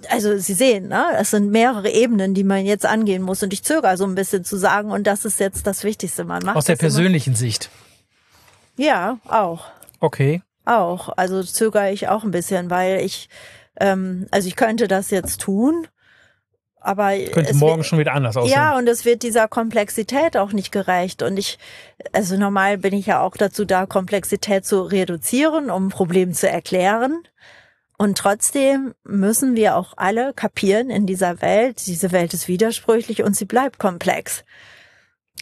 also Sie sehen, ne, es sind mehrere Ebenen, die man jetzt angehen muss. Und ich zögere so ein bisschen zu sagen, und das ist jetzt das Wichtigste. Man macht Aus der persönlichen immer. Sicht. Ja, auch. Okay. Auch. Also zögere ich auch ein bisschen, weil ich, ähm, also ich könnte das jetzt tun, aber könnte morgen wird, schon wieder anders aussehen. Ja, und es wird dieser Komplexität auch nicht gerecht. Und ich, also normal bin ich ja auch dazu da, Komplexität zu reduzieren, um ein Problem zu erklären. Und trotzdem müssen wir auch alle kapieren in dieser Welt, diese Welt ist widersprüchlich und sie bleibt komplex.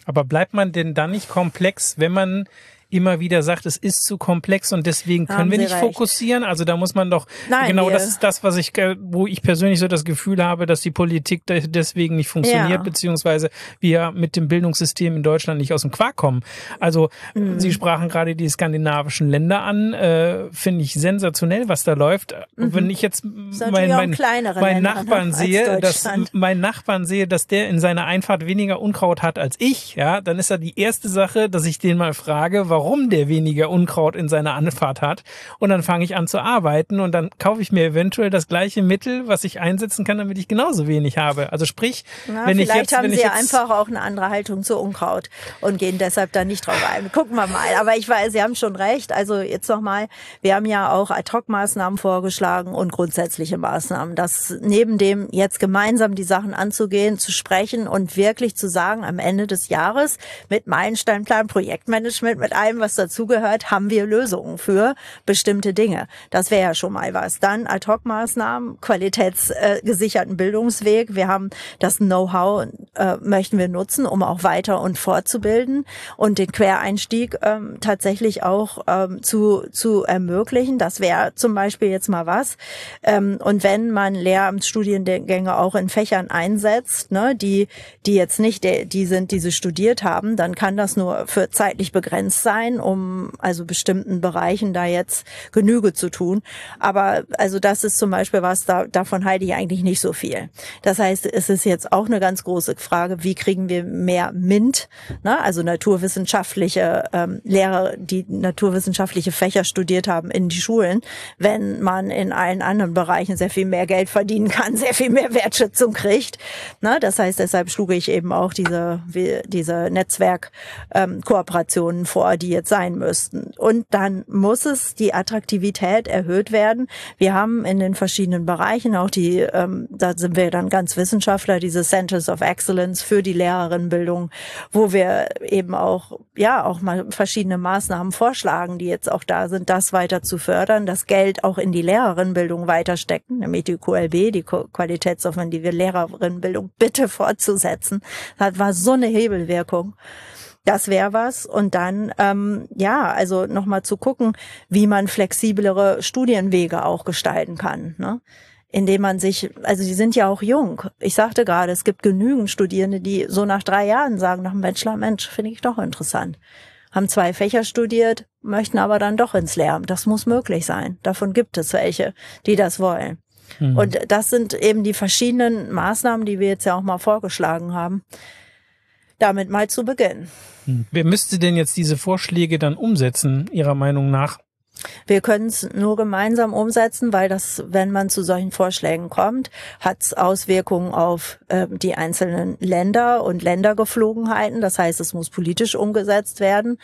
Aber bleibt man denn dann nicht komplex, wenn man immer wieder sagt, es ist zu komplex und deswegen können Haben wir nicht recht. fokussieren. Also da muss man doch, Nein, genau das ist das, was ich, wo ich persönlich so das Gefühl habe, dass die Politik deswegen nicht funktioniert, ja. beziehungsweise wir mit dem Bildungssystem in Deutschland nicht aus dem Quark kommen. Also mhm. Sie sprachen gerade die skandinavischen Länder an, äh, finde ich sensationell, was da läuft. Mhm. Wenn ich jetzt mein, mein, mein Nachbarn sehe, dass mein Nachbarn sehe, dass der in seiner Einfahrt weniger Unkraut hat als ich, ja, dann ist ja die erste Sache, dass ich den mal frage, warum warum der weniger Unkraut in seiner Anfahrt hat. Und dann fange ich an zu arbeiten und dann kaufe ich mir eventuell das gleiche Mittel, was ich einsetzen kann, damit ich genauso wenig habe. Also sprich, Na, wenn ich jetzt, vielleicht haben Sie jetzt einfach auch eine andere Haltung zu Unkraut und gehen deshalb da nicht drauf ein. Gucken wir mal. Aber ich weiß, Sie haben schon recht. Also jetzt nochmal, wir haben ja auch Ad-Hoc-Maßnahmen vorgeschlagen und grundsätzliche Maßnahmen. Das neben dem jetzt gemeinsam die Sachen anzugehen, zu sprechen und wirklich zu sagen, am Ende des Jahres mit Meilensteinplan, Projektmanagement, mit allem, allem, was dazugehört, haben wir Lösungen für bestimmte Dinge. Das wäre ja schon mal was. Dann Ad-Hoc-Maßnahmen, qualitätsgesicherten Bildungsweg. Wir haben das Know-how, äh, möchten wir nutzen, um auch weiter und fortzubilden und den Quereinstieg ähm, tatsächlich auch ähm, zu, zu ermöglichen. Das wäre zum Beispiel jetzt mal was. Ähm, und wenn man Lehramtsstudiengänge auch in Fächern einsetzt, ne, die, die jetzt nicht die, sind, die sie studiert haben, dann kann das nur für zeitlich begrenzt sein sein, um also bestimmten Bereichen da jetzt Genüge zu tun. Aber also das ist zum Beispiel was, da, davon halte ich eigentlich nicht so viel. Das heißt, es ist jetzt auch eine ganz große Frage, wie kriegen wir mehr MINT, ne? also naturwissenschaftliche ähm, Lehrer, die naturwissenschaftliche Fächer studiert haben, in die Schulen, wenn man in allen anderen Bereichen sehr viel mehr Geld verdienen kann, [LAUGHS] sehr viel mehr Wertschätzung kriegt. Ne? Das heißt, deshalb schlug ich eben auch diese, diese Netzwerkkooperationen ähm, vor, die jetzt sein müssten. Und dann muss es die Attraktivität erhöht werden. Wir haben in den verschiedenen Bereichen auch die, ähm, da sind wir dann ganz Wissenschaftler, diese Centers of Excellence für die Lehrerinnenbildung, wo wir eben auch, ja, auch mal verschiedene Maßnahmen vorschlagen, die jetzt auch da sind, das weiter zu fördern, das Geld auch in die Lehrerinnenbildung weiter stecken, nämlich die QLB, die qualitätsoffensive Lehrerinnenbildung bitte fortzusetzen. Das war so eine Hebelwirkung. Das wäre was. Und dann, ähm, ja, also nochmal zu gucken, wie man flexiblere Studienwege auch gestalten kann. Ne? indem man sich, also die sind ja auch jung. Ich sagte gerade, es gibt genügend Studierende, die so nach drei Jahren sagen, nach dem Bachelor, Mensch, finde ich doch interessant. Haben zwei Fächer studiert, möchten aber dann doch ins Lehramt. Das muss möglich sein. Davon gibt es welche, die das wollen. Mhm. Und das sind eben die verschiedenen Maßnahmen, die wir jetzt ja auch mal vorgeschlagen haben, damit mal zu beginnen. Hm. Wer müsste denn jetzt diese Vorschläge dann umsetzen, Ihrer Meinung nach? Wir können es nur gemeinsam umsetzen, weil das, wenn man zu solchen Vorschlägen kommt, hat es Auswirkungen auf äh, die einzelnen Länder und Ländergeflogenheiten. Das heißt, es muss politisch umgesetzt werden.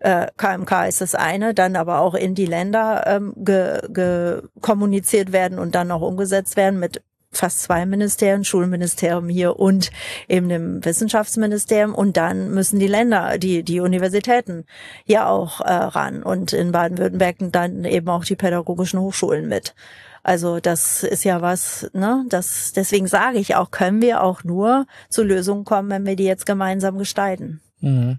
Äh, KMK ist das eine, dann aber auch in die Länder ähm, ge, ge kommuniziert werden und dann auch umgesetzt werden mit fast zwei Ministerien, Schulministerium hier und eben dem Wissenschaftsministerium und dann müssen die Länder, die die Universitäten ja auch äh, ran und in Baden-Württemberg dann eben auch die pädagogischen Hochschulen mit. Also das ist ja was, ne? Das deswegen sage ich auch, können wir auch nur zu Lösungen kommen, wenn wir die jetzt gemeinsam gestalten. Mhm.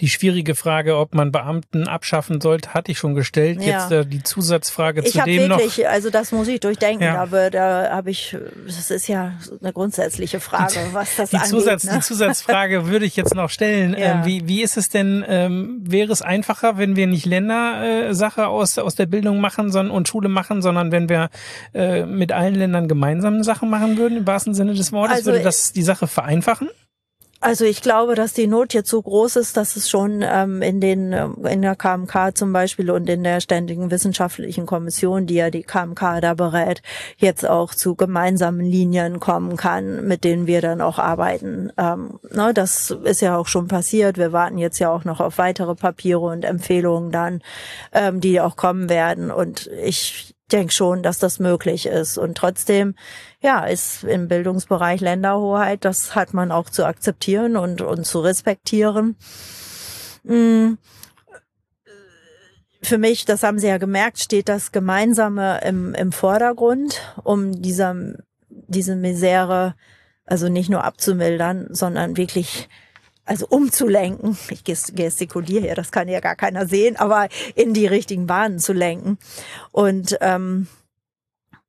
Die schwierige Frage, ob man Beamten abschaffen sollte, hatte ich schon gestellt. Ja. Jetzt äh, die Zusatzfrage ich zu dem wirklich, noch. Also das muss ich durchdenken. Ja. Aber da habe ich, das ist ja eine grundsätzliche Frage, die, was das die angeht. Zusatz, ne? Die Zusatzfrage [LAUGHS] würde ich jetzt noch stellen. Ja. Ähm, wie, wie ist es denn, ähm, wäre es einfacher, wenn wir nicht Ländersache aus, aus der Bildung machen sondern, und Schule machen, sondern wenn wir äh, mit allen Ländern gemeinsam Sachen machen würden, im wahrsten Sinne des Wortes? Also, würde das die Sache vereinfachen? Also ich glaube, dass die Not jetzt so groß ist, dass es schon ähm, in den ähm, in der KMK zum Beispiel und in der ständigen wissenschaftlichen Kommission, die ja die KMK da berät, jetzt auch zu gemeinsamen Linien kommen kann, mit denen wir dann auch arbeiten. Ähm, ne, das ist ja auch schon passiert. Wir warten jetzt ja auch noch auf weitere Papiere und Empfehlungen dann, ähm, die auch kommen werden. Und ich denke schon, dass das möglich ist. Und trotzdem, ja, ist im Bildungsbereich Länderhoheit, das hat man auch zu akzeptieren und, und zu respektieren. Mm. Für mich, das haben Sie ja gemerkt, steht das Gemeinsame im, im Vordergrund, um dieser, diese Misere also nicht nur abzumildern, sondern wirklich also umzulenken, ich gestikuliere hier, das kann ja gar keiner sehen, aber in die richtigen Bahnen zu lenken. Und ähm,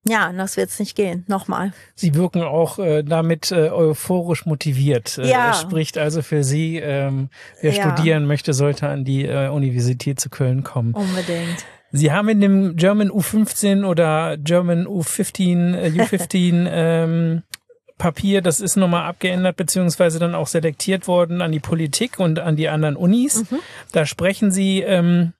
ja, anders wird es nicht gehen. Nochmal. Sie wirken auch äh, damit äh, euphorisch motiviert. Äh, ja. spricht also für Sie, ähm, wer ja. studieren möchte, sollte an die äh, Universität zu Köln kommen. Unbedingt. Sie haben in dem German U15 oder German U15, äh, U15 [LAUGHS] ähm, Papier, das ist nochmal abgeändert beziehungsweise dann auch selektiert worden an die Politik und an die anderen Unis. Mhm. Da sprechen Sie ähm,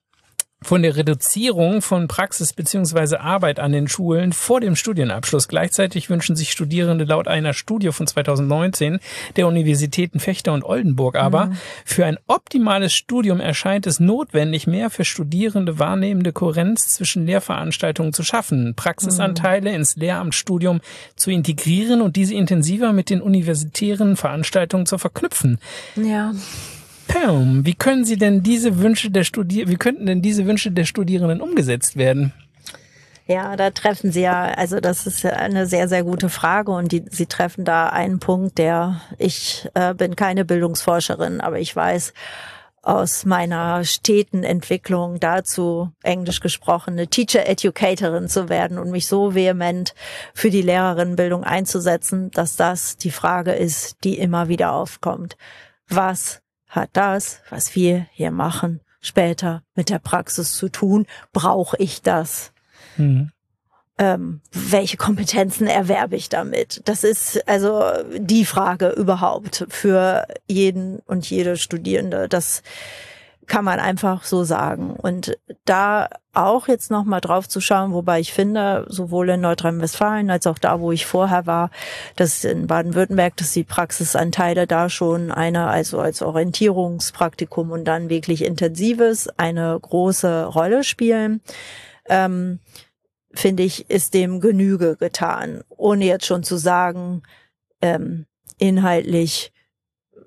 von der Reduzierung von Praxis beziehungsweise Arbeit an den Schulen vor dem Studienabschluss. Gleichzeitig wünschen sich Studierende laut einer Studie von 2019 der Universitäten Fechter und Oldenburg aber, mhm. für ein optimales Studium erscheint es notwendig, mehr für Studierende wahrnehmende Kohärenz zwischen Lehrveranstaltungen zu schaffen, Praxisanteile mhm. ins Lehramtsstudium zu integrieren und diese intensiver mit den universitären Veranstaltungen zu verknüpfen. Ja. Wie können Sie denn diese Wünsche der Studier wie könnten denn diese Wünsche der Studierenden umgesetzt werden? Ja, da treffen Sie ja, also das ist eine sehr, sehr gute Frage und die, Sie treffen da einen Punkt, der, ich äh, bin keine Bildungsforscherin, aber ich weiß aus meiner steten Entwicklung dazu, englisch gesprochen, eine Teacher Educatorin zu werden und mich so vehement für die Lehrerinnenbildung einzusetzen, dass das die Frage ist, die immer wieder aufkommt. Was hat das, was wir hier machen, später mit der Praxis zu tun? Brauche ich das? Mhm. Ähm, welche Kompetenzen erwerbe ich damit? Das ist also die Frage überhaupt für jeden und jede Studierende. Das kann man einfach so sagen. Und da auch jetzt nochmal drauf zu schauen, wobei ich finde, sowohl in Nordrhein-Westfalen als auch da, wo ich vorher war, dass in Baden-Württemberg, dass die Praxisanteile da schon eine, also als Orientierungspraktikum und dann wirklich intensives, eine große Rolle spielen. Ähm, finde ich, ist dem Genüge getan, ohne jetzt schon zu sagen, ähm, inhaltlich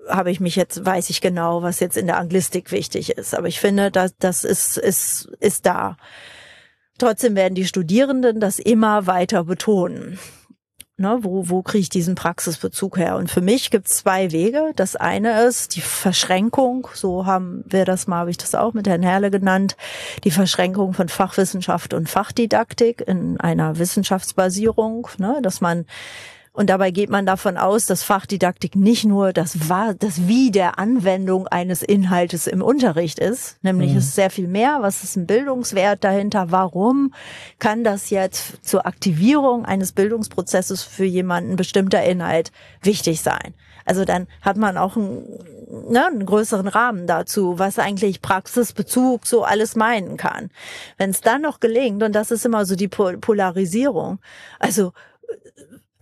habe ich mich jetzt, weiß ich genau, was jetzt in der Anglistik wichtig ist. Aber ich finde, dass das ist, ist, ist da. Trotzdem werden die Studierenden das immer weiter betonen. Ne, wo, wo kriege ich diesen Praxisbezug her? Und für mich gibt es zwei Wege. Das eine ist die Verschränkung, so haben wir das mal, habe ich das auch mit Herrn Herle genannt, die Verschränkung von Fachwissenschaft und Fachdidaktik in einer Wissenschaftsbasierung, ne, dass man und dabei geht man davon aus, dass Fachdidaktik nicht nur das, war, das Wie der Anwendung eines Inhaltes im Unterricht ist, nämlich mhm. ist sehr viel mehr. Was ist ein Bildungswert dahinter? Warum kann das jetzt zur Aktivierung eines Bildungsprozesses für jemanden bestimmter Inhalt wichtig sein? Also dann hat man auch einen, ne, einen größeren Rahmen dazu, was eigentlich Praxisbezug so alles meinen kann. Wenn es dann noch gelingt, und das ist immer so die Polarisierung, also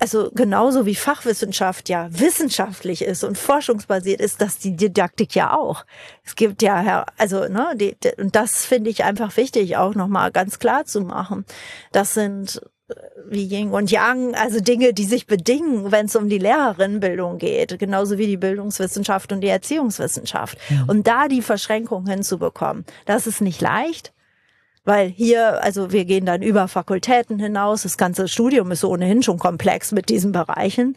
also genauso wie Fachwissenschaft ja wissenschaftlich ist und forschungsbasiert ist, dass die Didaktik ja auch. Es gibt ja, also, ne, die, und das finde ich einfach wichtig, auch nochmal ganz klar zu machen. Das sind wie Yin und Yang, also Dinge, die sich bedingen, wenn es um die Lehrerinnenbildung geht, genauso wie die Bildungswissenschaft und die Erziehungswissenschaft. Mhm. Und da die Verschränkung hinzubekommen, das ist nicht leicht. Weil hier, also wir gehen dann über Fakultäten hinaus. Das ganze Studium ist ohnehin schon komplex mit diesen Bereichen.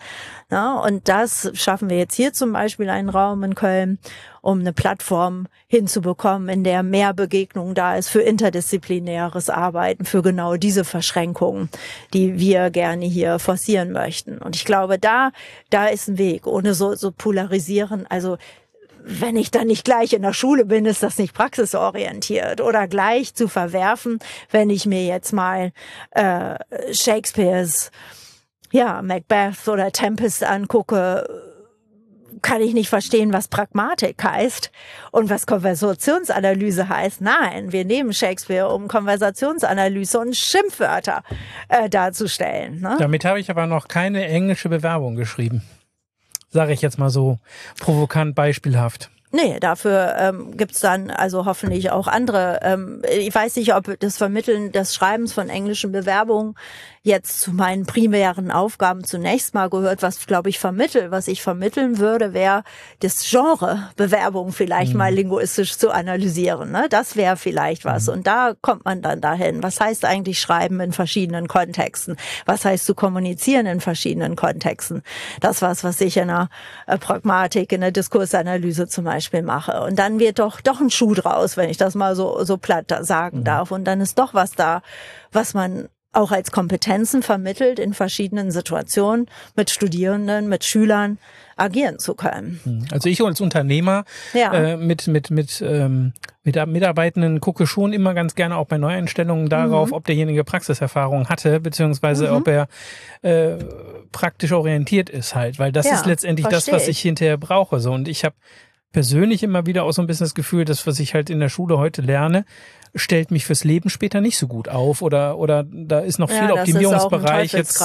Ja, und das schaffen wir jetzt hier zum Beispiel einen Raum in Köln, um eine Plattform hinzubekommen, in der mehr Begegnung da ist für interdisziplinäres Arbeiten, für genau diese Verschränkungen, die wir gerne hier forcieren möchten. Und ich glaube, da, da ist ein Weg, ohne so, so polarisieren. Also wenn ich dann nicht gleich in der Schule bin, ist das nicht praxisorientiert oder gleich zu verwerfen, wenn ich mir jetzt mal äh, Shakespeares ja Macbeth oder Tempest angucke, kann ich nicht verstehen, was Pragmatik heißt und was Konversationsanalyse heißt. Nein, wir nehmen Shakespeare, um Konversationsanalyse und Schimpfwörter äh, darzustellen. Ne? Damit habe ich aber noch keine englische Bewerbung geschrieben sage ich jetzt mal so provokant beispielhaft. Nee, dafür ähm, gibt dann also hoffentlich auch andere. Ähm, ich weiß nicht, ob das Vermitteln des Schreibens von englischen Bewerbungen jetzt zu meinen primären Aufgaben zunächst mal gehört, was glaube ich vermittel, was ich vermitteln würde, wäre das Genre Bewerbung vielleicht mhm. mal linguistisch zu analysieren. Ne? Das wäre vielleicht was. Mhm. Und da kommt man dann dahin. Was heißt eigentlich Schreiben in verschiedenen Kontexten? Was heißt zu kommunizieren in verschiedenen Kontexten? Das was, was ich in der äh, Pragmatik, in der Diskursanalyse zum Beispiel mache. Und dann wird doch doch ein Schuh draus, wenn ich das mal so so platt sagen mhm. darf. Und dann ist doch was da, was man auch als Kompetenzen vermittelt, in verschiedenen Situationen mit Studierenden, mit Schülern agieren zu können. Hm. Also ich als Unternehmer ja. äh, mit, mit, mit, ähm, mit Mitarbeitenden gucke schon immer ganz gerne auch bei Neueinstellungen darauf, mhm. ob derjenige Praxiserfahrung hatte, beziehungsweise mhm. ob er äh, praktisch orientiert ist halt, weil das ja, ist letztendlich das, was ich hinterher brauche. So und ich habe persönlich immer wieder auch so ein bisschen das Gefühl, dass was ich halt in der Schule heute lerne, stellt mich fürs Leben später nicht so gut auf oder oder da ist noch viel ja, Optimierungsbereich jetzt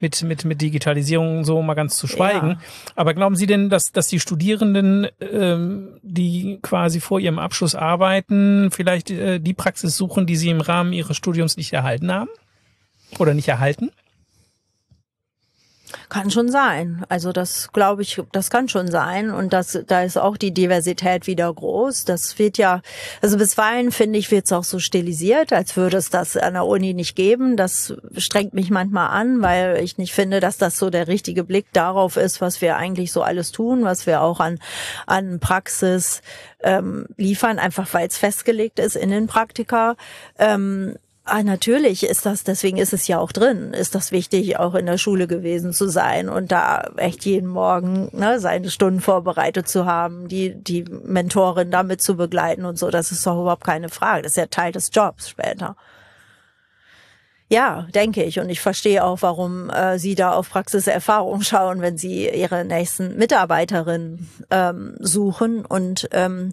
mit mit mit Digitalisierung so mal ganz zu schweigen. Ja. Aber glauben Sie denn, dass dass die Studierenden, ähm, die quasi vor ihrem Abschluss arbeiten, vielleicht äh, die Praxis suchen, die sie im Rahmen ihres Studiums nicht erhalten haben oder nicht erhalten? Kann schon sein. Also das glaube ich, das kann schon sein. Und das, da ist auch die Diversität wieder groß. Das wird ja, also bisweilen finde ich, wird es auch so stilisiert, als würde es das an der Uni nicht geben. Das strengt mich manchmal an, weil ich nicht finde, dass das so der richtige Blick darauf ist, was wir eigentlich so alles tun, was wir auch an, an Praxis ähm, liefern, einfach weil es festgelegt ist in den Praktika. Ähm, Ah, natürlich ist das, deswegen ist es ja auch drin, ist das wichtig, auch in der Schule gewesen zu sein und da echt jeden Morgen ne, seine Stunden vorbereitet zu haben, die, die Mentorin damit zu begleiten und so. Das ist doch überhaupt keine Frage. Das ist ja Teil des Jobs später. Ja, denke ich. Und ich verstehe auch, warum äh, Sie da auf Praxiserfahrung [LAUGHS] schauen, wenn Sie Ihre nächsten Mitarbeiterinnen ähm, suchen. Und ähm,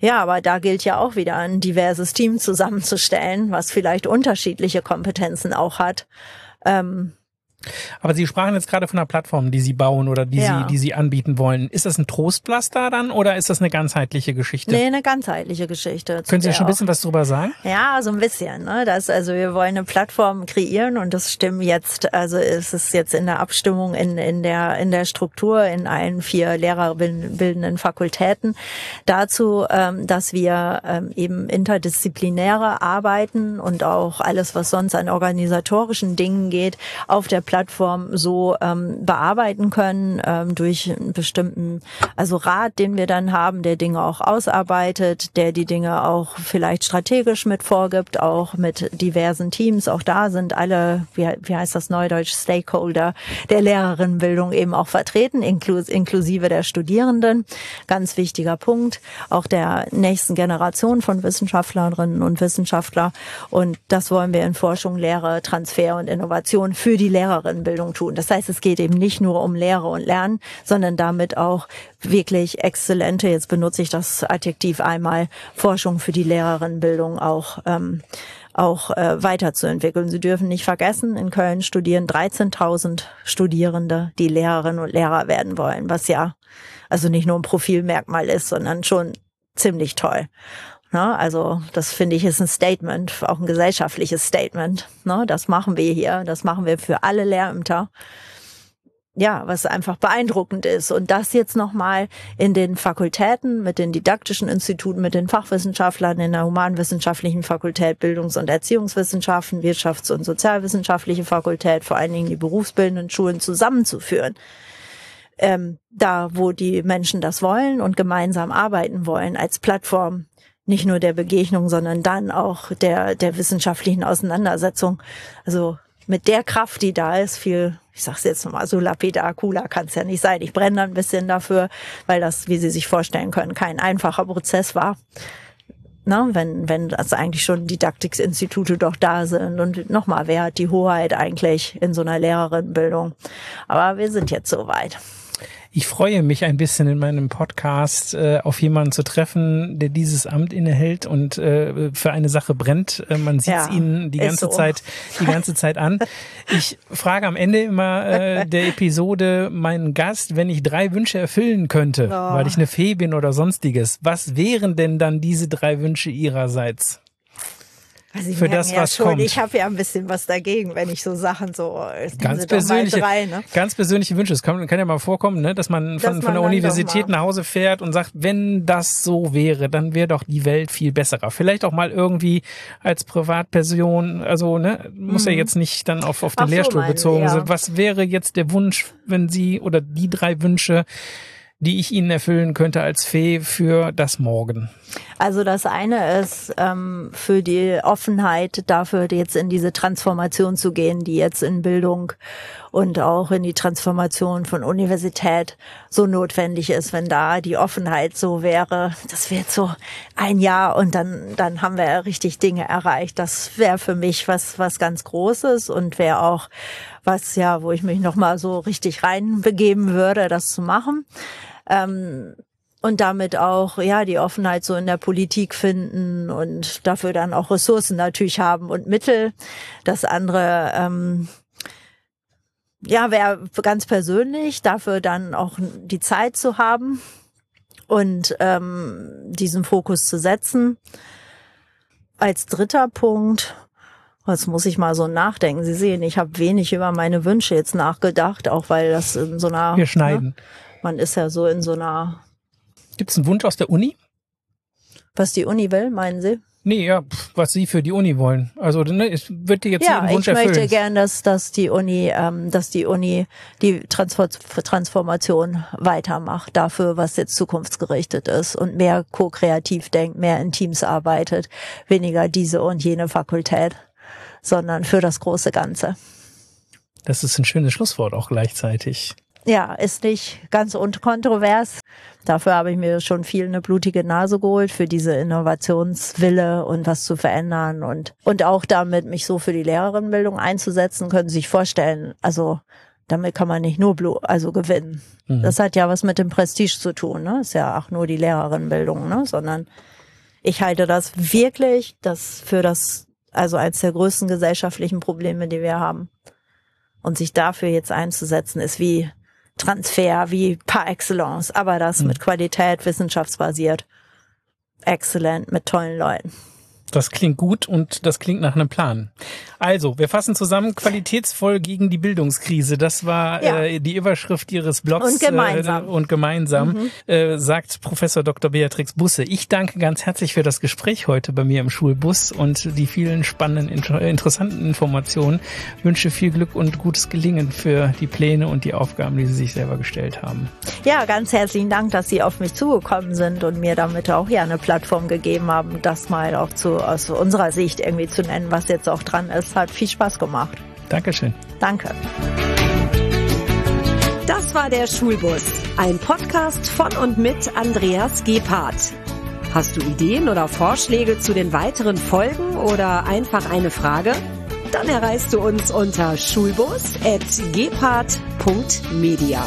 ja, aber da gilt ja auch wieder ein diverses Team zusammenzustellen, was vielleicht unterschiedliche Kompetenzen auch hat. Ähm, aber Sie sprachen jetzt gerade von einer Plattform, die Sie bauen oder die ja. Sie, die Sie anbieten wollen. Ist das ein Trostpflaster dann oder ist das eine ganzheitliche Geschichte? Nee, eine ganzheitliche Geschichte. Können Sie schon ein bisschen was drüber sagen? Ja, so ein bisschen. Ne? Das, also wir wollen eine Plattform kreieren und das stimmt jetzt, also ist es jetzt in der Abstimmung in, in, der, in der Struktur in allen vier lehrerbildenden Fakultäten dazu, ähm, dass wir ähm, eben interdisziplinäre arbeiten und auch alles, was sonst an organisatorischen Dingen geht, auf der Plattform so ähm, bearbeiten können ähm, durch einen bestimmten, also Rat, den wir dann haben, der Dinge auch ausarbeitet, der die Dinge auch vielleicht strategisch mit vorgibt, auch mit diversen Teams. Auch da sind alle, wie, wie heißt das Neudeutsch, Stakeholder der Lehrerinnenbildung eben auch vertreten, inklus inklusive der Studierenden. Ganz wichtiger Punkt, auch der nächsten Generation von Wissenschaftlerinnen und Wissenschaftler. Und das wollen wir in Forschung, Lehre, Transfer und Innovation für die Lehrer Lehrerinnenbildung tun. Das heißt, es geht eben nicht nur um Lehre und Lernen, sondern damit auch wirklich exzellente, jetzt benutze ich das Adjektiv einmal, Forschung für die Lehrerinnenbildung auch ähm, auch äh, weiterzuentwickeln. Sie dürfen nicht vergessen, in Köln studieren 13.000 Studierende, die Lehrerinnen und Lehrer werden wollen, was ja also nicht nur ein Profilmerkmal ist, sondern schon ziemlich toll. Ne? Also das finde ich ist ein Statement, auch ein gesellschaftliches Statement. Ne? Das machen wir hier, das machen wir für alle Lehrämter. Ja, was einfach beeindruckend ist. Und das jetzt nochmal in den Fakultäten, mit den didaktischen Instituten, mit den Fachwissenschaftlern in der humanwissenschaftlichen Fakultät, Bildungs- und Erziehungswissenschaften, Wirtschafts- und Sozialwissenschaftliche Fakultät, vor allen Dingen die berufsbildenden Schulen zusammenzuführen. Ähm, da, wo die Menschen das wollen und gemeinsam arbeiten wollen, als Plattform nicht nur der Begegnung, sondern dann auch der, der wissenschaftlichen Auseinandersetzung. Also mit der Kraft, die da ist, viel, ich sag's jetzt nochmal, so lapidar, cooler kann es ja nicht sein. Ich brenne ein bisschen dafür, weil das, wie Sie sich vorstellen können, kein einfacher Prozess war. Na, wenn, wenn das eigentlich schon Didaktikinstitute doch da sind und nochmal, wer hat die Hoheit eigentlich in so einer Lehrerinnenbildung? Aber wir sind jetzt soweit. Ich freue mich ein bisschen in meinem Podcast äh, auf jemanden zu treffen, der dieses Amt innehält und äh, für eine Sache brennt. Äh, man sieht es ja, ihnen die ganze so. Zeit, die ganze Zeit an. [LAUGHS] Ich frage am Ende immer äh, der Episode meinen Gast, wenn ich drei Wünsche erfüllen könnte, oh. weil ich eine Fee bin oder sonstiges. Was wären denn dann diese drei Wünsche ihrerseits? Also für das, ja was schon, kommt. Ich habe ja ein bisschen was dagegen, wenn ich so Sachen so ganz persönliche, drei, ne? ganz persönliche Wünsche. Es kann, kann ja mal vorkommen, ne, dass man von, dass von der Universität nach Hause fährt und sagt, wenn das so wäre, dann wäre doch die Welt viel besserer. Vielleicht auch mal irgendwie als Privatperson, also ne, muss mhm. ja jetzt nicht dann auf, auf den Ach Lehrstuhl so, bezogen ja. sein. Was wäre jetzt der Wunsch, wenn Sie oder die drei Wünsche die ich Ihnen erfüllen könnte als Fee für das Morgen? Also das eine ist ähm, für die Offenheit dafür, jetzt in diese Transformation zu gehen, die jetzt in Bildung und auch in die Transformation von Universität so notwendig ist. Wenn da die Offenheit so wäre, das wäre so ein Jahr und dann dann haben wir richtig Dinge erreicht. Das wäre für mich was was ganz Großes und wäre auch was ja, wo ich mich noch mal so richtig reinbegeben würde, das zu machen. Ähm, und damit auch ja die Offenheit so in der Politik finden und dafür dann auch Ressourcen natürlich haben und Mittel. Das andere ähm, ja wäre ganz persönlich dafür dann auch die Zeit zu haben und ähm, diesen Fokus zu setzen. Als dritter Punkt Jetzt muss ich mal so nachdenken. Sie sehen, ich habe wenig über meine Wünsche jetzt nachgedacht, auch weil das in so einer. Wir schneiden. Ne, man ist ja so in so einer. Gibt es einen Wunsch aus der Uni? Was die Uni will, meinen Sie? Nee, ja, was Sie für die Uni wollen. Also ne, es wird dir jetzt ja, Wunsch ich erfüllen. möchte gern, dass, dass die Uni, ähm, dass die Uni die Transformation weitermacht dafür, was jetzt zukunftsgerichtet ist und mehr ko-kreativ denkt, mehr in Teams arbeitet, weniger diese und jene Fakultät, sondern für das große Ganze. Das ist ein schönes Schlusswort auch gleichzeitig. Ja, ist nicht ganz unkontrovers. Dafür habe ich mir schon viel eine blutige Nase geholt für diese Innovationswille und was zu verändern und, und auch damit mich so für die Lehrerinnenbildung einzusetzen, können Sie sich vorstellen. Also, damit kann man nicht nur Blu also gewinnen. Mhm. Das hat ja was mit dem Prestige zu tun, ne? Ist ja auch nur die Lehrerinnenbildung, ne? Sondern ich halte das wirklich, das für das, also eins der größten gesellschaftlichen Probleme, die wir haben. Und sich dafür jetzt einzusetzen, ist wie Transfer wie par excellence, aber das mhm. mit Qualität, wissenschaftsbasiert. Exzellent, mit tollen Leuten. Das klingt gut und das klingt nach einem Plan. Also, wir fassen zusammen, qualitätsvoll gegen die Bildungskrise. Das war ja. äh, die Überschrift Ihres Blogs. Und gemeinsam. Äh, und gemeinsam, mhm. äh, sagt Professor Dr. Beatrix Busse. Ich danke ganz herzlich für das Gespräch heute bei mir im Schulbus und die vielen spannenden, interessanten Informationen. Ich wünsche viel Glück und gutes Gelingen für die Pläne und die Aufgaben, die Sie sich selber gestellt haben. Ja, ganz herzlichen Dank, dass Sie auf mich zugekommen sind und mir damit auch ja eine Plattform gegeben haben, das mal auch zu, aus unserer Sicht irgendwie zu nennen, was jetzt auch dran ist hat viel Spaß gemacht. Dankeschön. Danke. Das war der Schulbus, ein Podcast von und mit Andreas Gebhardt. Hast du Ideen oder Vorschläge zu den weiteren Folgen oder einfach eine Frage? Dann erreichst du uns unter schulbus.gebhardt.media.